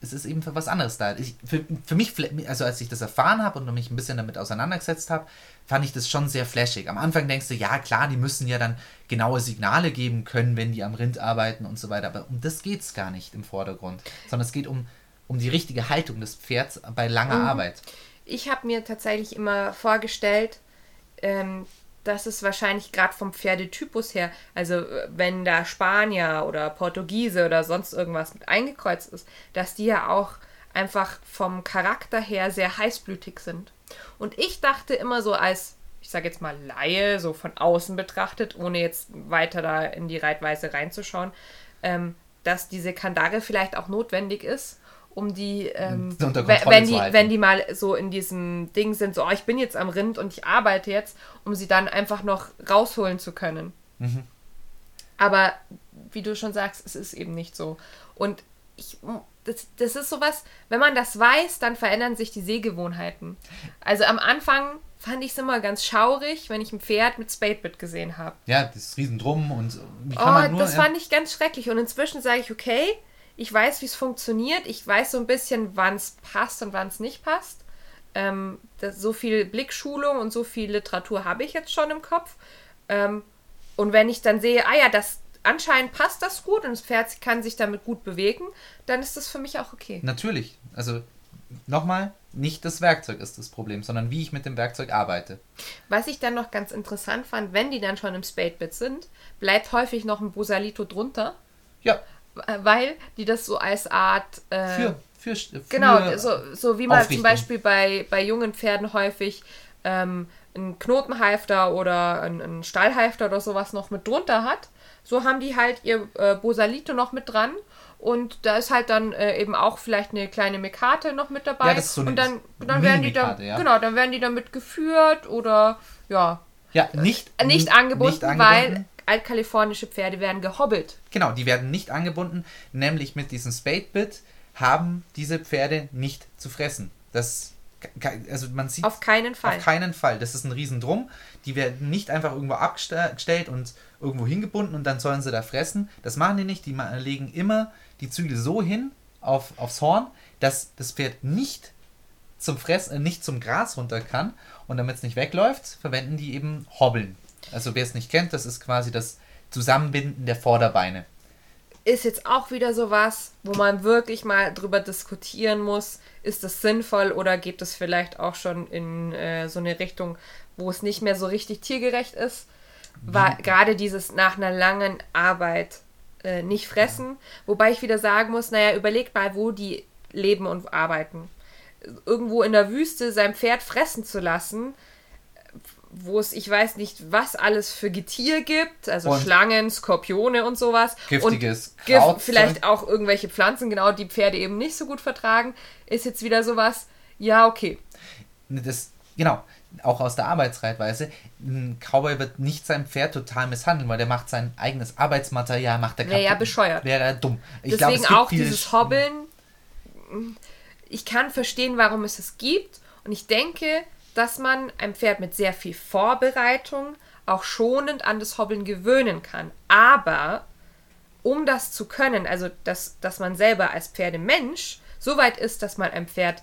es ist eben für was anderes da. Ich, für, für mich, also als ich das erfahren habe und mich ein bisschen damit auseinandergesetzt habe, fand ich das schon sehr flashig. Am Anfang denkst du, ja klar, die müssen ja dann genaue Signale geben können, wenn die am Rind arbeiten und so weiter. Aber um das geht es gar nicht im Vordergrund, sondern es geht um, um die richtige Haltung des Pferds bei langer mhm. Arbeit. Ich habe mir tatsächlich immer vorgestellt, ähm, dass es wahrscheinlich gerade vom Pferdetypus her, also äh, wenn da Spanier oder Portugiese oder sonst irgendwas mit eingekreuzt ist, dass die ja auch einfach vom Charakter her sehr heißblütig sind. Und ich dachte immer so als, ich sage jetzt mal Laie, so von außen betrachtet, ohne jetzt weiter da in die Reitweise reinzuschauen, ähm, dass diese Kandare vielleicht auch notwendig ist, um die, ähm, wenn die, wenn die mal so in diesem Ding sind, so, oh, ich bin jetzt am Rind und ich arbeite jetzt, um sie dann einfach noch rausholen zu können. Mhm. Aber wie du schon sagst, es ist eben nicht so. Und ich, das, das ist sowas, wenn man das weiß, dann verändern sich die Sehgewohnheiten. Also am Anfang fand ich es immer ganz schaurig, wenn ich ein Pferd mit Spadebit gesehen habe. Ja, das ist riesendrum und wie kann oh, man nur, das ja, fand ich ganz schrecklich. Und inzwischen sage ich, okay, ich weiß, wie es funktioniert. Ich weiß so ein bisschen, wann es passt und wann es nicht passt. Ähm, das, so viel Blickschulung und so viel Literatur habe ich jetzt schon im Kopf. Ähm, und wenn ich dann sehe, ah ja, das anscheinend passt das gut und das Pferd kann sich damit gut bewegen, dann ist das für mich auch okay. Natürlich. Also nochmal, nicht das Werkzeug ist das Problem, sondern wie ich mit dem Werkzeug arbeite. Was ich dann noch ganz interessant fand, wenn die dann schon im Spadebit sind, bleibt häufig noch ein Bosalito drunter. Ja. Weil die das so als Art. Äh, für, für, für, Genau, so, so wie man Aufrichtung. zum Beispiel bei, bei jungen Pferden häufig ähm, einen Knotenhalfter oder einen, einen Stallhalfter oder sowas noch mit drunter hat. So haben die halt ihr äh, Bosalito noch mit dran und da ist halt dann äh, eben auch vielleicht eine kleine Mekate noch mit dabei. Ja, das ist so eine und dann, dann werden die dann, ja. genau, dann werden die damit geführt oder ja. Ja, nicht, äh, nicht, angebunden, nicht angebunden, weil altkalifornische Pferde werden gehobbelt. Genau, die werden nicht angebunden, nämlich mit diesem Spade-Bit haben diese Pferde nicht zu fressen. Das also man sieht auf keinen Fall. Auf keinen Fall. Das ist ein Riesendrum. Die werden nicht einfach irgendwo abgestellt und irgendwo hingebunden und dann sollen sie da fressen. Das machen die nicht. Die legen immer die Zügel so hin auf, aufs Horn, dass das Pferd nicht zum Fressen, äh, nicht zum Gras runter kann. Und damit es nicht wegläuft, verwenden die eben Hobbeln. Also wer es nicht kennt, das ist quasi das Zusammenbinden der Vorderbeine. Ist jetzt auch wieder sowas, wo man wirklich mal drüber diskutieren muss, ist das sinnvoll oder geht es vielleicht auch schon in äh, so eine Richtung, wo es nicht mehr so richtig tiergerecht ist? War gerade dieses nach einer langen Arbeit äh, nicht fressen. Wobei ich wieder sagen muss, naja, überlegt mal, wo die leben und arbeiten. Irgendwo in der Wüste sein Pferd fressen zu lassen, wo es, ich weiß nicht, was alles für Getier gibt, also und Schlangen, Skorpione und sowas. Giftiges und Gift, vielleicht auch irgendwelche Pflanzen, genau, die Pferde eben nicht so gut vertragen, ist jetzt wieder sowas, ja, okay. Das, genau, auch aus der Arbeitsreitweise, ein Cowboy wird nicht sein Pferd total misshandeln, weil der macht sein eigenes Arbeitsmaterial, macht der Wäre ja bescheuert. Wäre er dumm. Ich Deswegen glaub, auch dieses Hobbeln. Ich kann verstehen, warum es es gibt. Und ich denke, dass man ein Pferd mit sehr viel Vorbereitung auch schonend an das Hobbeln gewöhnen kann. Aber um das zu können, also dass, dass man selber als Pferdemensch so weit ist, dass man ein Pferd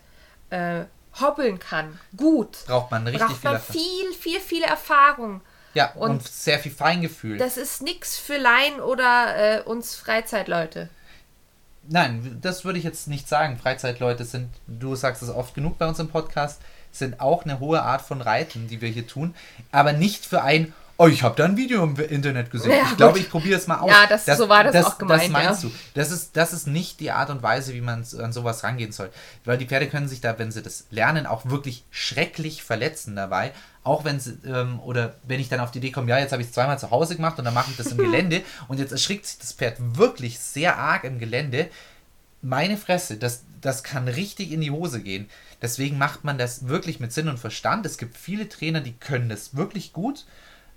äh, hobbeln kann, gut, braucht man richtig braucht man viel, viel, viel, viel Erfahrung. Ja, und, und sehr viel Feingefühl. Das ist nichts für Laien oder äh, uns Freizeitleute. Nein, das würde ich jetzt nicht sagen. Freizeitleute sind, du sagst es oft genug bei uns im Podcast, sind auch eine hohe Art von Reiten, die wir hier tun, aber nicht für ein Oh, ich habe da ein Video im Internet gesehen. Ja, ich glaube, ich probiere es mal aus. Ja, das, das, so war das, das auch gemeint. Das meinst ja. du. Das ist, das ist nicht die Art und Weise, wie man an sowas rangehen soll. Weil die Pferde können sich da, wenn sie das lernen, auch wirklich schrecklich verletzen dabei. Auch wenn sie, ähm, oder wenn ich dann auf die Idee komme, ja, jetzt habe ich es zweimal zu Hause gemacht und dann mache ich das im (laughs) Gelände und jetzt erschrickt sich das Pferd wirklich sehr arg im Gelände. Meine Fresse, das, das kann richtig in die Hose gehen. Deswegen macht man das wirklich mit Sinn und Verstand. Es gibt viele Trainer, die können das wirklich gut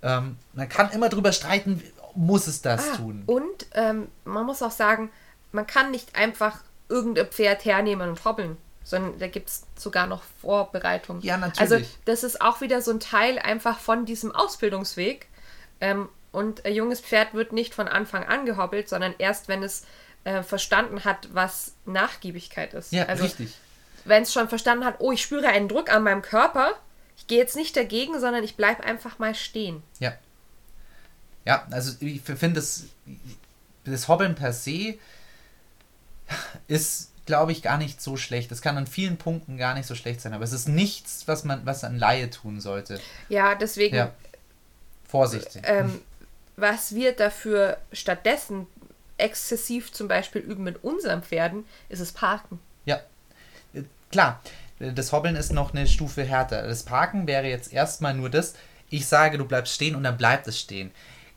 ähm, man kann immer drüber streiten, muss es das ah, tun. Und ähm, man muss auch sagen, man kann nicht einfach irgendein Pferd hernehmen und hobbeln, sondern da gibt es sogar noch Vorbereitungen. Ja, natürlich. Also das ist auch wieder so ein Teil einfach von diesem Ausbildungsweg. Ähm, und ein junges Pferd wird nicht von Anfang an gehobbelt, sondern erst, wenn es äh, verstanden hat, was Nachgiebigkeit ist. Ja, also, richtig. Wenn es schon verstanden hat, oh, ich spüre einen Druck an meinem Körper, ich gehe jetzt nicht dagegen, sondern ich bleibe einfach mal stehen. Ja. Ja, also ich finde das, das Hobbeln per se ist, glaube ich, gar nicht so schlecht. Es kann an vielen Punkten gar nicht so schlecht sein, aber es ist nichts, was man, was ein Laie tun sollte. Ja, deswegen. Ja. Vorsichtig. Ähm, was wir dafür stattdessen exzessiv zum Beispiel üben mit unseren Pferden, ist es Parken. Klar das Hobbeln ist noch eine Stufe härter. Das Parken wäre jetzt erstmal nur das, ich sage, du bleibst stehen und dann bleibt es stehen.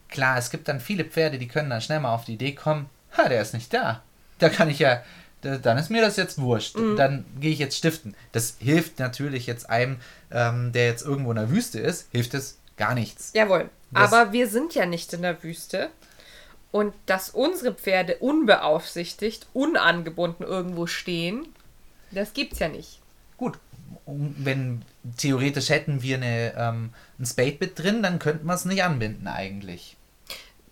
Klar, es gibt dann viele Pferde, die können dann schnell mal auf die Idee kommen, ha, der ist nicht da. Da kann ich ja, dann ist mir das jetzt wurscht. Mhm. Dann gehe ich jetzt stiften. Das hilft natürlich jetzt einem, ähm, der jetzt irgendwo in der Wüste ist, hilft es gar nichts. Jawohl. Das Aber wir sind ja nicht in der Wüste. Und dass unsere Pferde unbeaufsichtigt, unangebunden irgendwo stehen, das gibt's ja nicht. Gut, wenn theoretisch hätten wir eine, ähm, ein Spade-Bit drin, dann könnten wir es nicht anbinden eigentlich.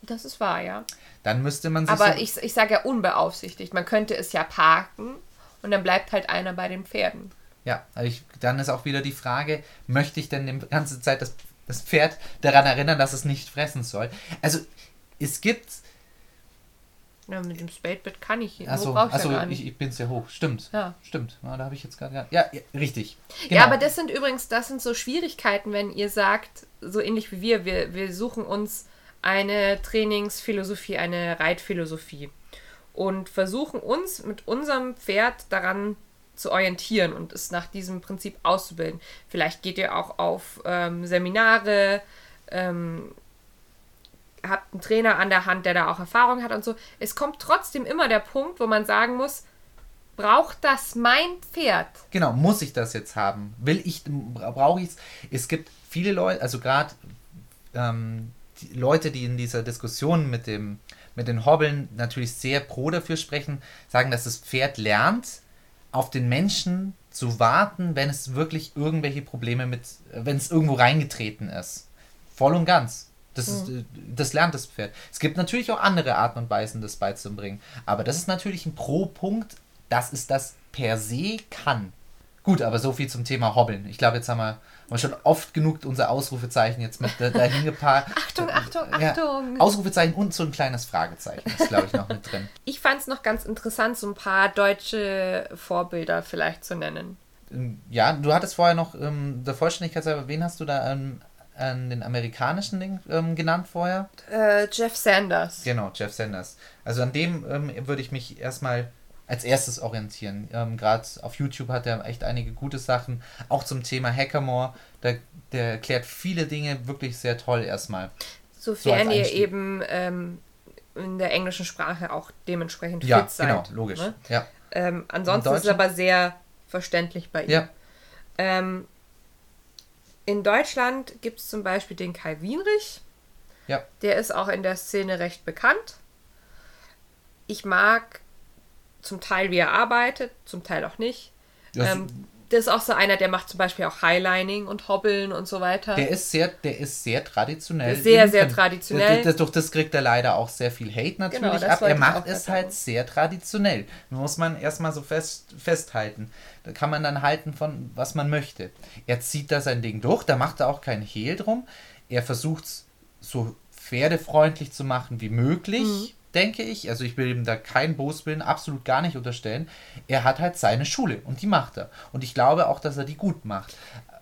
Das ist wahr, ja. Dann müsste man sich. Aber so ich, ich sage ja unbeaufsichtigt. Man könnte es ja parken und dann bleibt halt einer bei den Pferden. Ja, ich, dann ist auch wieder die Frage, möchte ich denn die ganze Zeit das, das Pferd daran erinnern, dass es nicht fressen soll? Also, es gibt. Ja, mit dem Spadebit kann ich. Achso, brauche achso ja ich, ich bin sehr hoch. Stimmt. Ja. Stimmt. Ja, da habe ich jetzt gerade. Ja, ja, richtig. Genau. Ja, aber das sind übrigens, das sind so Schwierigkeiten, wenn ihr sagt, so ähnlich wie wir, wir, wir suchen uns eine Trainingsphilosophie, eine Reitphilosophie und versuchen uns mit unserem Pferd daran zu orientieren und es nach diesem Prinzip auszubilden. Vielleicht geht ihr auch auf ähm, Seminare, ähm, habt einen Trainer an der Hand, der da auch Erfahrung hat und so. Es kommt trotzdem immer der Punkt, wo man sagen muss, braucht das mein Pferd? Genau, muss ich das jetzt haben? Will ich, brauche ich es? Es gibt viele Leute, also gerade ähm, die Leute, die in dieser Diskussion mit dem mit den Hobbeln natürlich sehr pro dafür sprechen, sagen, dass das Pferd lernt, auf den Menschen zu warten, wenn es wirklich irgendwelche Probleme mit, wenn es irgendwo reingetreten ist. Voll und ganz. Das, ist, äh, das lernt das Pferd. Es gibt natürlich auch andere Arten und Weisen, das beizubringen. Aber das ist natürlich ein Pro-Punkt, dass es das per se kann. Gut, aber so viel zum Thema Hobbeln. Ich glaube, jetzt haben wir, haben wir schon oft genug unser Ausrufezeichen jetzt mit da- dahin gepaart. (laughs) Achtung, Achtung, Ja, Achtung! Ausrufezeichen und so ein kleines Fragezeichen ist, glaube ich, noch mit drin. (laughs) Ich fand es noch ganz interessant, so ein paar deutsche Vorbilder vielleicht zu nennen. Ähm, Ja, du hattest vorher noch, ähm, der Vollständigkeit halber, wen hast du da ähm, an den amerikanischen Ding ähm, genannt vorher? Äh, Jeff Sanders. Genau, Jeff Sanders. Also an dem ähm, würde ich mich erstmal als erstes orientieren. Ähm, Gerade auf YouTube hat er echt einige gute Sachen. Auch zum Thema Hackamore. Der, der erklärt viele Dinge wirklich sehr toll erstmal. Sofern als ihr eben ähm, in der englischen Sprache auch dementsprechend Ja, fit seid. genau, logisch. ne? Ja. Ähm, ansonsten ist es aber sehr verständlich bei ihm. Ja. Ähm, in Deutschland gibt es zum Beispiel den Kai Wienrich. Ja. Der ist auch in der Szene recht bekannt. Ich mag zum Teil, wie er arbeitet, zum Teil auch nicht. Das, ähm, das ist auch so einer, der macht zum Beispiel auch Highlining und Hobbeln und so weiter. der ist sehr, der ist sehr traditionell. Sehr, sehr traditionell. Das, durch das kriegt er leider auch sehr viel Hate natürlich Genau, ab. Er macht es halt sehr traditionell. Muss man erstmal so fest, festhalten. Da kann man dann halten von, was man möchte. Er zieht da sein Ding durch, da macht er auch keinen Hehl drum. Er versucht es so pferdefreundlich zu machen wie möglich, Mhm. Denke ich. Also ich will ihm da keinen Boswillen absolut gar nicht unterstellen. Er hat halt seine Schule und die macht er. Und ich glaube auch, dass er die gut macht.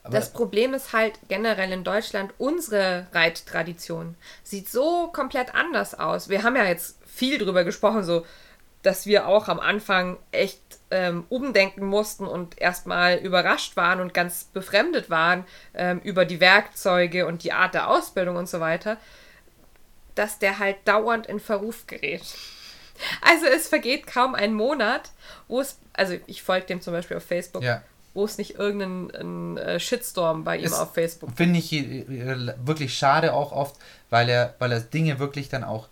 Aber Das Problem ist halt generell in Deutschland, unsere Reittradition sieht so komplett anders aus. Wir haben ja jetzt viel drüber gesprochen, so dass wir auch am Anfang echt ähm, umdenken mussten und erstmal überrascht waren und ganz befremdet waren ähm, über die Werkzeuge und die Art der Ausbildung und so weiter, dass der halt dauernd in Verruf gerät. Also es vergeht kaum ein Monat, wo es, also ich folge dem zum Beispiel auf Facebook, ja. wo es nicht irgendeinen einen, äh, Shitstorm bei ihm Ist- auf Facebook Finde ich äh, wirklich schade auch oft, weil er, weil er Dinge wirklich dann auch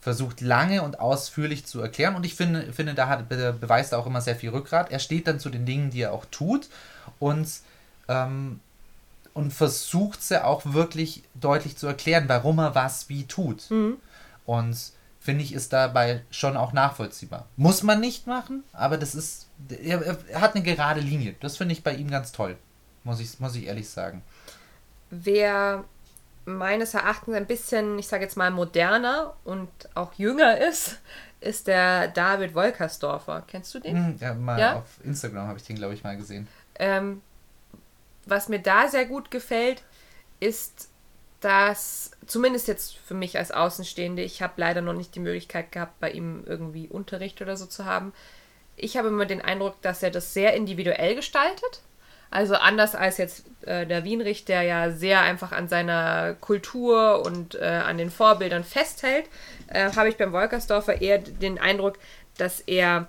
versucht lange und ausführlich zu erklären und ich finde, finde da hat, be- beweist er auch immer sehr viel Rückgrat. Er steht dann zu den Dingen, die er auch tut und, ähm, und versucht sie auch wirklich deutlich zu erklären, warum er was wie tut. Und finde ich, ist dabei schon auch nachvollziehbar. Muss man nicht machen, aber das ist, er, er hat eine gerade Linie. Das finde ich bei ihm ganz toll, muss ich, muss ich ehrlich sagen. Wer meines Erachtens ein bisschen, ich sage jetzt mal, moderner und auch jünger ist, ist der David Wolkersdorfer. Kennst du den? Hm, Ja, mal Ja? auf Instagram habe ich den, glaube ich, mal gesehen. Ähm, was mir da sehr gut gefällt, ist, dass, zumindest jetzt für mich als Außenstehende, ich habe leider noch nicht die Möglichkeit gehabt, bei ihm irgendwie Unterricht oder so zu haben. Ich habe immer den Eindruck, dass er das sehr individuell gestaltet. Also anders als jetzt äh, der Wienrich, der ja sehr einfach an seiner Kultur und äh, an den Vorbildern festhält, äh, habe ich beim Wolkersdorfer eher den Eindruck, dass er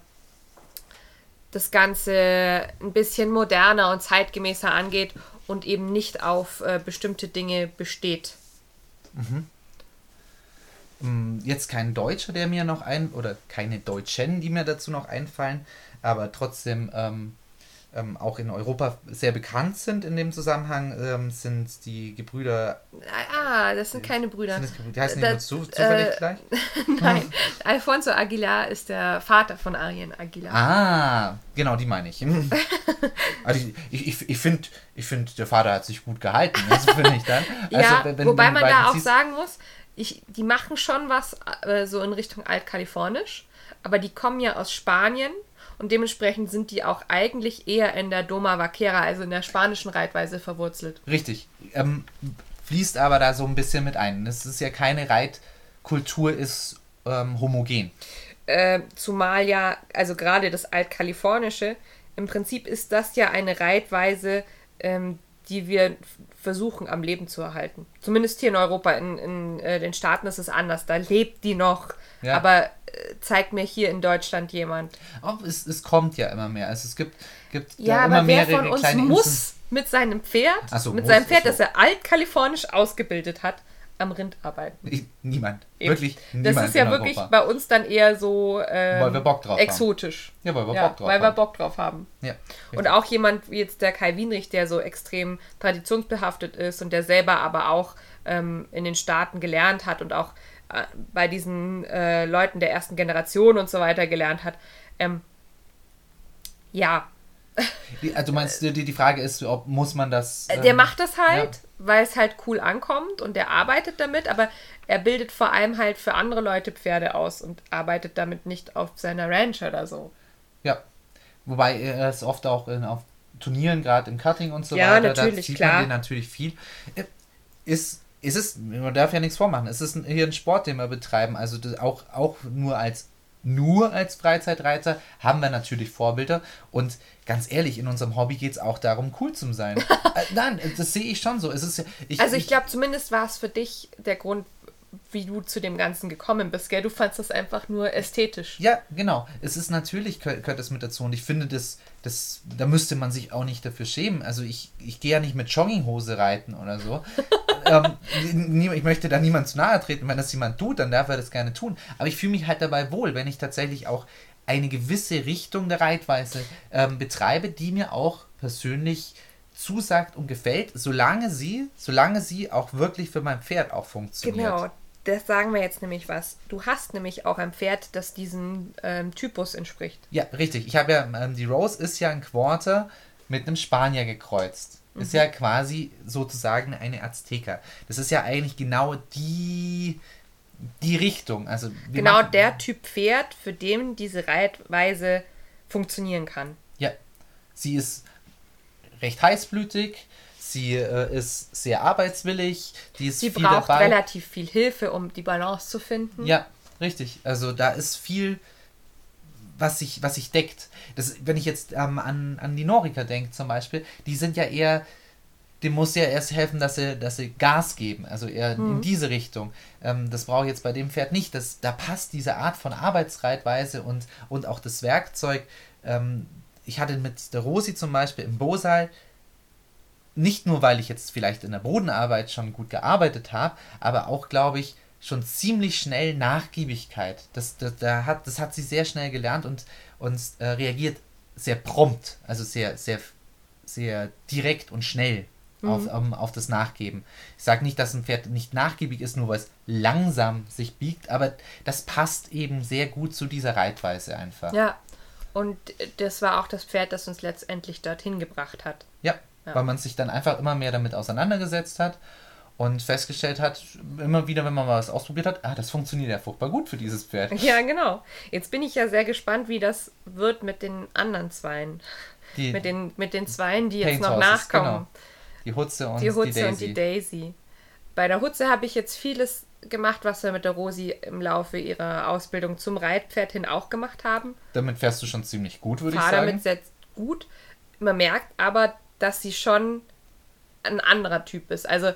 das Ganze ein bisschen moderner und zeitgemäßer angeht und eben nicht auf äh, bestimmte Dinge besteht. ähm, jetzt kein Deutscher, der mir noch ein, oder keine Deutschen, die mir dazu noch einfallen, aber trotzdem ähm, ähm, auch in Europa sehr bekannt sind in dem Zusammenhang, ähm, sind die Gebrüder. Ah, das sind keine Brüder. Sind das, die heißen das, nicht zu, zufällig äh, gleich? (laughs) Nein, Alfonso Aguilar ist der Vater von Arjen Aguilar. Ah, genau, die meine ich. (laughs) also ich, ich, ich finde, ich find, der Vater hat sich gut gehalten, das finde ich dann. (laughs) Also, ja, wenn, wobei wenn man da auch sagen muss, ich, die machen schon was äh, so in Richtung Altkalifornisch, aber die kommen ja aus Spanien und dementsprechend sind die auch eigentlich eher in der Doma Vaquera, also in der spanischen Reitweise verwurzelt. Richtig. Ähm, fließt aber da so ein bisschen mit ein. Es ist ja keine Reitkultur, ist ähm, homogen. Äh, zumal ja, also gerade das Altkalifornische, im Prinzip ist das ja eine Reitweise, ähm, die wir versuchen am Leben zu erhalten. Zumindest hier in Europa, in, in äh, den Staaten ist es anders. Da lebt die noch. Ja. Aber äh, zeigt mir hier in Deutschland jemand. Oh, es, es kommt ja immer mehr. Also es gibt, gibt ja, ja immer wer von uns muss Inseln. mit seinem Pferd, so, mit seinem Pferd, so. das er altkalifornisch ausgebildet hat, am Rind arbeiten. Niemand. Eben. Wirklich niemand. Das ist ja wirklich Europa. bei uns dann eher so ähm, weil wir Bock drauf exotisch. Haben. Ja, weil wir ja, Bock drauf weil haben. wir Bock drauf haben. Ja, und auch jemand wie jetzt der Kai Wienrich, der so extrem traditionsbehaftet ist und der selber aber auch ähm, in den Staaten gelernt hat und auch äh, bei diesen äh, Leuten der ersten Generation und so weiter gelernt hat. Ähm, ja, also du meinst, die, die Frage ist, ob muss man das. Ähm, der macht das halt, ja. weil es halt cool ankommt und der arbeitet damit, aber er bildet vor allem halt für andere Leute Pferde aus und arbeitet damit nicht auf seiner Ranch oder so. Ja. Wobei er es oft auch in, auf Turnieren, gerade im Cutting und so ja, weiter, natürlich, da sieht klar. man den natürlich viel. Äh, ist, ist es, man darf ja nichts vormachen, es ist hier ein Sport, den wir betreiben, also auch, auch nur als nur als Freizeitreiter haben wir natürlich Vorbilder und ganz ehrlich, in unserem Hobby geht es auch darum, cool zu sein. (laughs) äh, nein, das sehe ich schon so. Es ist, ich, also ich, ich glaube, zumindest war es für dich der Grund, wie du zu dem Ganzen gekommen bist, gell? Du fandest das einfach nur ästhetisch. Ja, genau. Es ist natürlich, gehört das mit dazu. Und ich finde, das, das, da müsste man sich auch nicht dafür schämen. Also ich, ich gehe ja nicht mit Jogginghose reiten oder so. (laughs) ähm, ich möchte da niemand zu nahe treten. Wenn das jemand tut, dann darf er das gerne tun. Aber ich fühle mich halt dabei wohl, wenn ich tatsächlich auch eine gewisse Richtung der Reitweise ähm, betreibe, die mir auch persönlich zusagt und gefällt, solange sie, solange sie auch wirklich für mein Pferd auch funktioniert. Genau, das sagen wir jetzt nämlich was. Du hast nämlich auch ein Pferd, das diesem ähm, Typus entspricht. Ja, richtig. Ich habe ja, ähm, die Rose ist ja ein Quarter mit einem Spanier gekreuzt. Mhm. Ist ja quasi sozusagen eine Azteker. Das ist ja eigentlich genau die, die Richtung. Also genau machen, der Typ Pferd, für den diese Reitweise funktionieren kann. Ja. Sie ist recht heißblütig, sie äh, ist sehr arbeitswillig, die ist sie viel braucht dabei. relativ viel Hilfe, um die Balance zu finden. Ja, richtig. Also da ist viel, was sich, was sich deckt. Das, wenn ich jetzt ähm, an, an die Noriker denke zum Beispiel, die sind ja eher dem muss ja erst helfen, dass sie, dass sie Gas geben, also eher mhm. in diese Richtung. Ähm, das brauche ich jetzt bei dem Pferd nicht. Das, da passt diese Art von Arbeitsreitweise und, und auch das Werkzeug. Ähm, ich hatte mit der Rosi zum Beispiel im Bosal, nicht nur, weil ich jetzt vielleicht in der Bodenarbeit schon gut gearbeitet habe, aber auch, glaube ich, schon ziemlich schnell Nachgiebigkeit. Das, das, das, hat, das hat sie sehr schnell gelernt und, und äh, reagiert sehr prompt, also sehr, sehr, sehr direkt und schnell mhm. auf, um, auf das Nachgeben. Ich sage nicht, dass ein Pferd nicht nachgiebig ist, nur weil es langsam sich biegt, aber das passt eben sehr gut zu dieser Reitweise einfach. Ja, und das war auch das Pferd, das uns letztendlich dorthin gebracht hat. Ja, ja. weil man sich dann einfach immer mehr damit auseinandergesetzt hat und festgestellt hat, immer wieder, wenn man mal was ausprobiert hat, ah, das funktioniert ja furchtbar gut für dieses Pferd. (laughs) Ja, genau. Jetzt bin ich ja sehr gespannt, wie das wird mit den anderen Zweien. Die mit, den, mit den Zweien, die jetzt noch nachkommen. Genau. Die Hutze und die, Hutze die Daisy. Und die Daisy. Bei der Hutze habe ich jetzt vieles gemacht, was wir mit der Rosi im Laufe ihrer Ausbildung zum Reitpferd hin auch gemacht haben. Damit fährst du schon ziemlich gut, würde ich sagen. damit sehr gut. Man merkt aber, dass sie schon ein anderer Typ ist. Also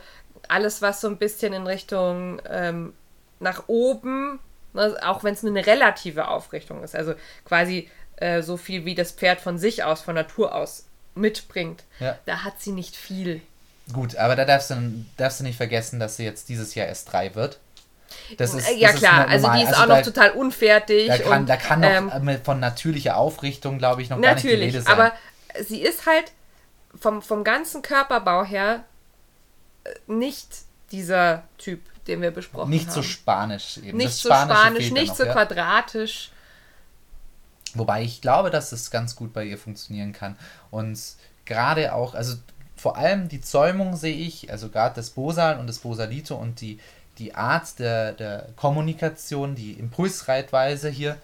alles, was so ein bisschen in Richtung ähm, nach oben, ne, auch wenn es nur eine relative Aufrichtung ist, also quasi äh, so viel wie das Pferd von sich aus, von Natur aus mitbringt, ja. da hat sie nicht viel. Gut, aber da darfst du, darfst du nicht vergessen, dass sie jetzt dieses Jahr S3 wird. Das ist, ja das klar, ist also die ist Also auch noch da- total unfertig. Da kann, und, da kann noch ähm, äh, von natürlicher Aufrichtung, glaube ich, noch gar nicht die Natürlich, Rede sein. aber sie ist halt vom, vom ganzen Körperbau her äh, nicht dieser Typ, den wir besprochen nicht haben. so spanisch eben. nicht Das so spanisch, nicht noch, so ja. quadratisch. Wobei ich glaube, dass es ganz gut bei ihr funktionieren kann. Und gerade auch, also vor allem die Zäumung sehe ich, also gerade das Bosal und das Bosalito und die, die Art der, der Kommunikation, die Impulsreitweise hier,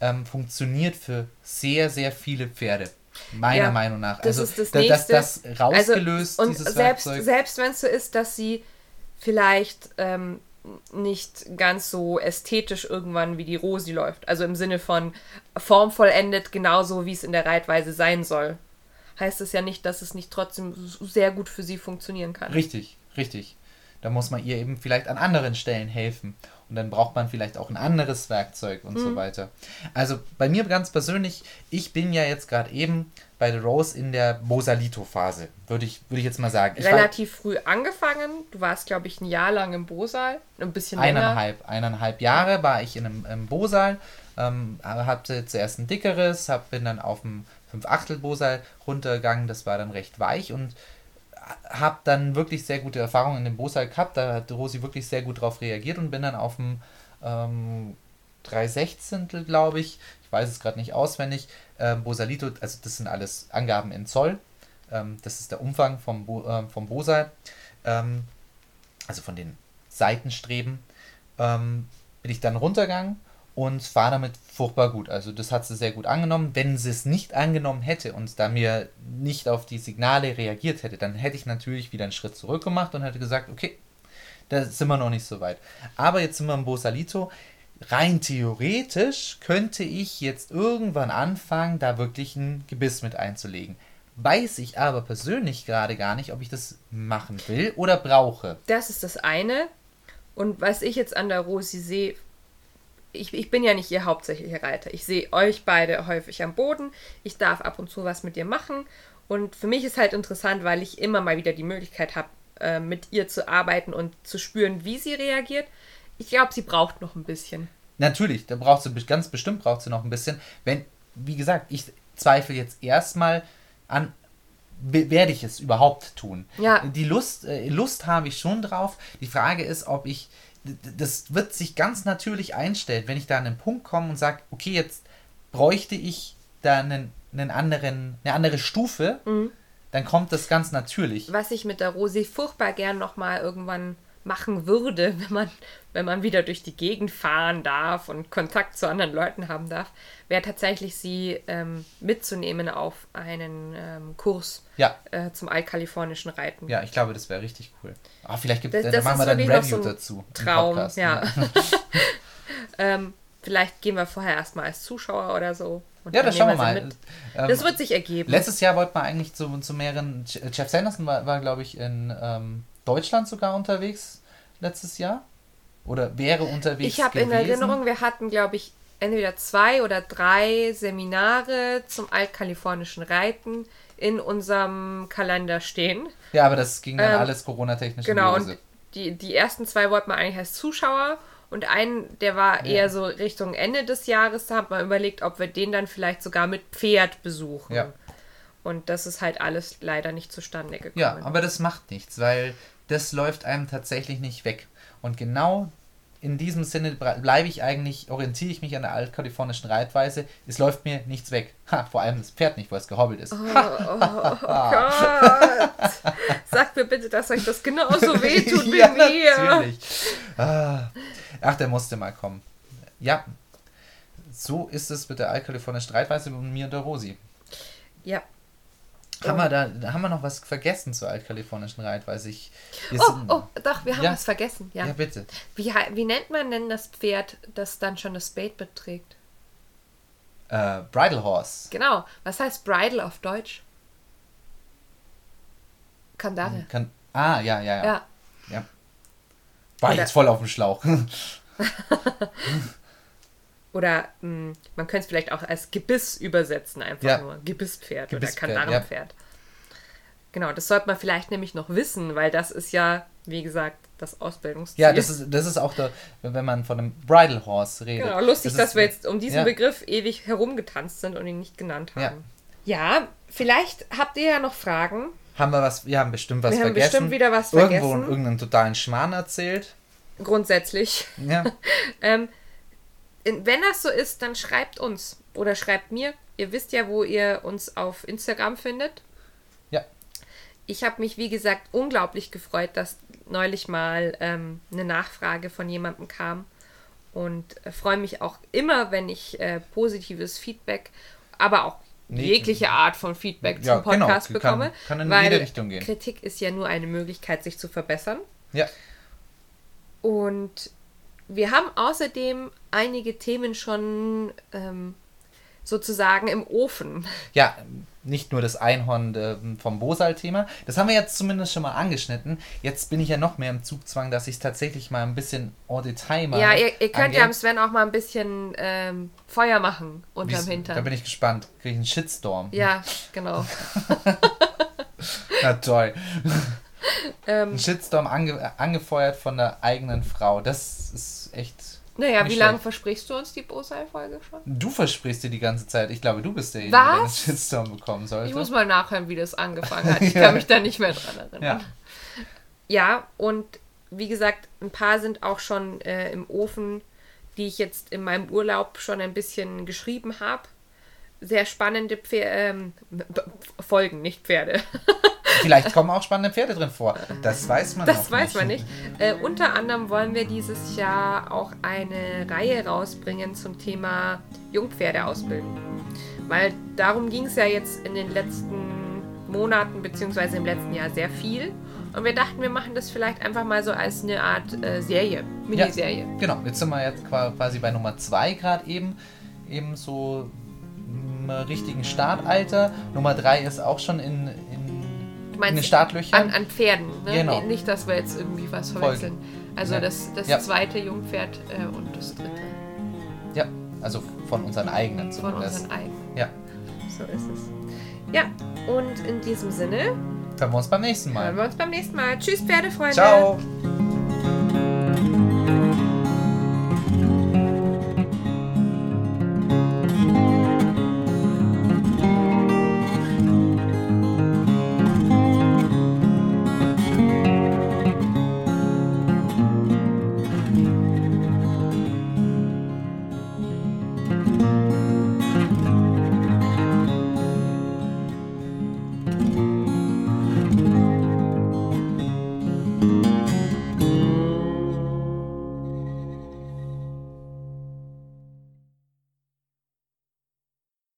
ähm, funktioniert für sehr, sehr viele Pferde. Meiner Ja, Meinung nach. Das also ist das da- nächste. das, das rausgelöst, und dieses selbst, Werkzeug. selbst wenn es so ist, dass sie vielleicht ähm, nicht ganz so ästhetisch irgendwann wie die Rosi läuft. Also im Sinne von formvollendet, genauso wie es in der Reitweise sein soll. Heißt es ja nicht, dass es nicht trotzdem sehr gut für sie funktionieren kann. Richtig, richtig. Da muss man ihr eben vielleicht an anderen Stellen helfen. Und dann braucht man vielleicht auch ein anderes Werkzeug und Mhm. so weiter. Also bei mir ganz persönlich, ich bin ja jetzt gerade eben bei der Rose in der Bosalito-Phase, würde ich, würde ich jetzt mal sagen. Ich Relativ früh angefangen. Du warst, glaube ich, ein Jahr lang im Bosal. Ein bisschen länger. eineinhalb, eineinhalb Jahre war ich in einem, im Bosal, ähm, hatte zuerst ein dickeres, hab, bin dann auf dem 5 Achtel Bosal runtergegangen, das war dann recht weich und habe dann wirklich sehr gute Erfahrungen in dem Bosal gehabt, da hat Rosi wirklich sehr gut drauf reagiert und bin dann auf dem ähm, 3 Sechzehntel, glaube ich, ich weiß es gerade nicht auswendig, ähm, Bosalito, also das sind alles Angaben in Zoll, ähm, das ist der Umfang vom, Bo, ähm, vom Bosal, ähm, also von den Seitenstreben, ähm, bin ich dann runtergegangen und war damit furchtbar gut. Also das hat sie sehr gut angenommen. Wenn sie es nicht angenommen hätte und da mir nicht auf die Signale reagiert hätte, dann hätte ich natürlich wieder einen Schritt zurück gemacht und hätte gesagt, okay, da sind wir noch nicht so weit. Aber jetzt sind wir im Bosalito. Rein theoretisch könnte ich jetzt irgendwann anfangen, da wirklich ein Gebiss mit einzulegen. Weiß ich aber persönlich gerade gar nicht, ob ich das machen will oder brauche. Das ist das eine. Und was ich jetzt an der Rosi sehe, ich, ich bin ja nicht ihr hauptsächlicher Reiter. Ich sehe euch beide häufig am Boden. Ich darf ab und zu was mit ihr machen. Und für mich ist halt interessant, weil ich immer mal wieder die Möglichkeit habe, äh, mit ihr zu arbeiten und zu spüren, wie sie reagiert. Ich glaube, sie braucht noch ein bisschen. Natürlich, da braucht sie ganz bestimmt braucht sie noch ein bisschen. Wenn, wie gesagt, ich zweifle jetzt erstmal an, werde ich es überhaupt tun? Ja. Die Lust, äh, Lust habe ich schon drauf. Die Frage ist, ob ich, das wird sich ganz natürlich einstellen, wenn ich da an einen Punkt komme und sage, okay, jetzt bräuchte ich da einen, einen anderen, eine andere Stufe, dann kommt das ganz natürlich. Was ich mit der Rosi furchtbar gern nochmal irgendwann machen würde, (laughs) wenn man, wenn man wieder durch die Gegend fahren darf und Kontakt zu anderen Leuten haben darf, wäre tatsächlich sie ähm, mitzunehmen auf einen ähm, Kurs Ja, äh, zum altkalifornischen Reiten. ja, ich glaube, das wäre richtig cool. Ah, vielleicht gibt Das- dann das machen wir dann ein Review so ein dazu. Traum, Podcast, ja. ne? (laughs) (laughs) ähm, vielleicht gehen wir vorher erstmal als Zuschauer oder so. und Ja, das schauen wir mal. mit. Ähm, Das wird sich ergeben. Letztes Jahr wollten wir eigentlich zu, zu mehreren. Jeff Sanderson war, war glaube ich, in ähm, Deutschland sogar unterwegs letztes Jahr. Oder wäre unterwegs. Ich habe in. Erinnerung, wir hatten, glaube ich, entweder zwei oder drei Seminare zum altkalifornischen Reiten in unserem Kalender stehen. Ja, aber das ging dann Ähm, alles Corona-technisch Genau, und die, die ersten zwei wollten wir eigentlich als Zuschauer und einen, der war Ja. eher so Richtung Ende des Jahres, da hat man überlegt, ob wir den dann vielleicht sogar mit Pferd besuchen. Ja. Und das ist halt alles leider nicht zustande gekommen. Ja, aber das macht nichts, weil das läuft einem tatsächlich nicht weg. Und genau in diesem Sinne bleibe ich eigentlich, orientiere ich mich an der altkalifornischen Reitweise. Es läuft mir nichts weg. Ha, vor allem das Pferd nicht, weil es gehobbelt ist. Oh, Gott. Sagt mir bitte, dass euch das genauso (laughs) wehtut wie ja, mir. natürlich. Ah. Ach, der musste mal kommen. Ja, so ist es mit der altkalifornischen Reitweise und mir und der Rosi. Ja. Haben wir da, haben wir noch was vergessen zur altkalifornischen Reitweise? Ich, Oh, oh, doch, wir haben Ja. was vergessen. Ja. ja, bitte. Wie, wie nennt man denn das Pferd, das dann schon das Spade beträgt? Äh, Bridal Horse. Genau. Was heißt Bridle auf Deutsch? Kandare. Kann, ah, ja, ja, ja. Ja. ja. War Oder- jetzt voll auf dem Schlauch. (laughs) (laughs) Oder mh, man könnte es vielleicht auch als Gebiss übersetzen, einfach Ja. nur. Gebisspferd Gebisspferd, oder Kandarenpferd. Genau, das sollte man vielleicht nämlich noch wissen, weil das ist ja, wie gesagt, das Ausbildungsziel. Ja, das ist, das ist auch der, wenn man von einem Bridal Horse redet. Genau, lustig, das dass ist, wir jetzt um diesen ja. Begriff ewig herumgetanzt sind und ihn nicht genannt Ja. haben. Ja, vielleicht habt ihr ja noch Fragen. Haben wir was, wir haben bestimmt was Wir haben vergessen. bestimmt wieder was Irgendwo vergessen. irgendeinen totalen Schmarrn erzählt. Grundsätzlich. Ja. (laughs) Ähm, wenn das so ist, dann schreibt uns oder schreibt mir. Ihr wisst ja, wo ihr uns auf Instagram findet. ja. Ich habe mich, wie gesagt, unglaublich gefreut, dass neulich mal ähm, eine Nachfrage von jemandem kam und äh, freue mich auch immer, wenn ich äh, positives Feedback, aber auch Nee. jegliche Art von Feedback Ja, zum genau. Podcast Kann- bekomme. kann in weil jede Richtung gehen. Kritik ist ja nur eine Möglichkeit, sich zu verbessern. Ja. Und wir haben außerdem einige Themen schon ähm, sozusagen im Ofen. Ja, nicht nur das Einhorn äh, vom Bosal-Thema. Das haben wir jetzt zumindest schon mal angeschnitten. Jetzt bin ich ja noch mehr im Zugzwang, dass ich es tatsächlich mal ein bisschen en Detail mal. ja, ihr, ihr könnt angehe. ja am Sven auch mal ein bisschen ähm, Feuer machen unterm Da Hintern. bin ich gespannt. Kriege ich einen Shitstorm? Ja, genau. (laughs) Na toll. Ähm, Ein Shitstorm ange angefeuert von der eigenen Frau. Das ist echt. naja, wie lange versprichst du uns die Bosal-Folge schon? Du versprichst dir die ganze Zeit. Ich glaube, du bist derjenige, der einen Was? Shitstorm bekommen sollte. Ich muss mal nachhören, wie das angefangen hat. Ich (laughs) Ja. kann mich da nicht mehr dran erinnern. ja. Ja, und wie gesagt, ein paar sind auch schon äh, im Ofen, die ich jetzt in meinem Urlaub schon ein bisschen geschrieben habe. Sehr spannende Pfer ähm, Folgen, nicht Pferde. (laughs) Vielleicht kommen auch spannende Pferde drin vor. Das weiß man Das weiß man nicht. Äh, unter anderem wollen wir dieses Jahr auch eine Reihe rausbringen zum Thema Jungpferde ausbilden. Weil darum ging es ja jetzt in den letzten Monaten beziehungsweise im letzten Jahr sehr viel. Und wir dachten, wir machen das vielleicht einfach mal so als eine Art äh, Serie, Miniserie. Genau, jetzt sind wir jetzt qua- quasi bei Nummer 2 gerade eben. Eben so im richtigen Startalter. Nummer 3 ist auch schon in meinst den Startlöchern. An, an Pferden, ne? Genau. Nicht, dass wir jetzt irgendwie was verwechseln. Also Ja. das, das Ja. zweite Jungpferd äh, und das dritte ja, also von unseren eigenen von zumindest. unseren eigenen. Ja, So ist es. Ja, und in diesem Sinne hören wir uns beim nächsten Mal. hören wir uns beim nächsten Mal. Tschüss, Pferdefreunde. Ciao!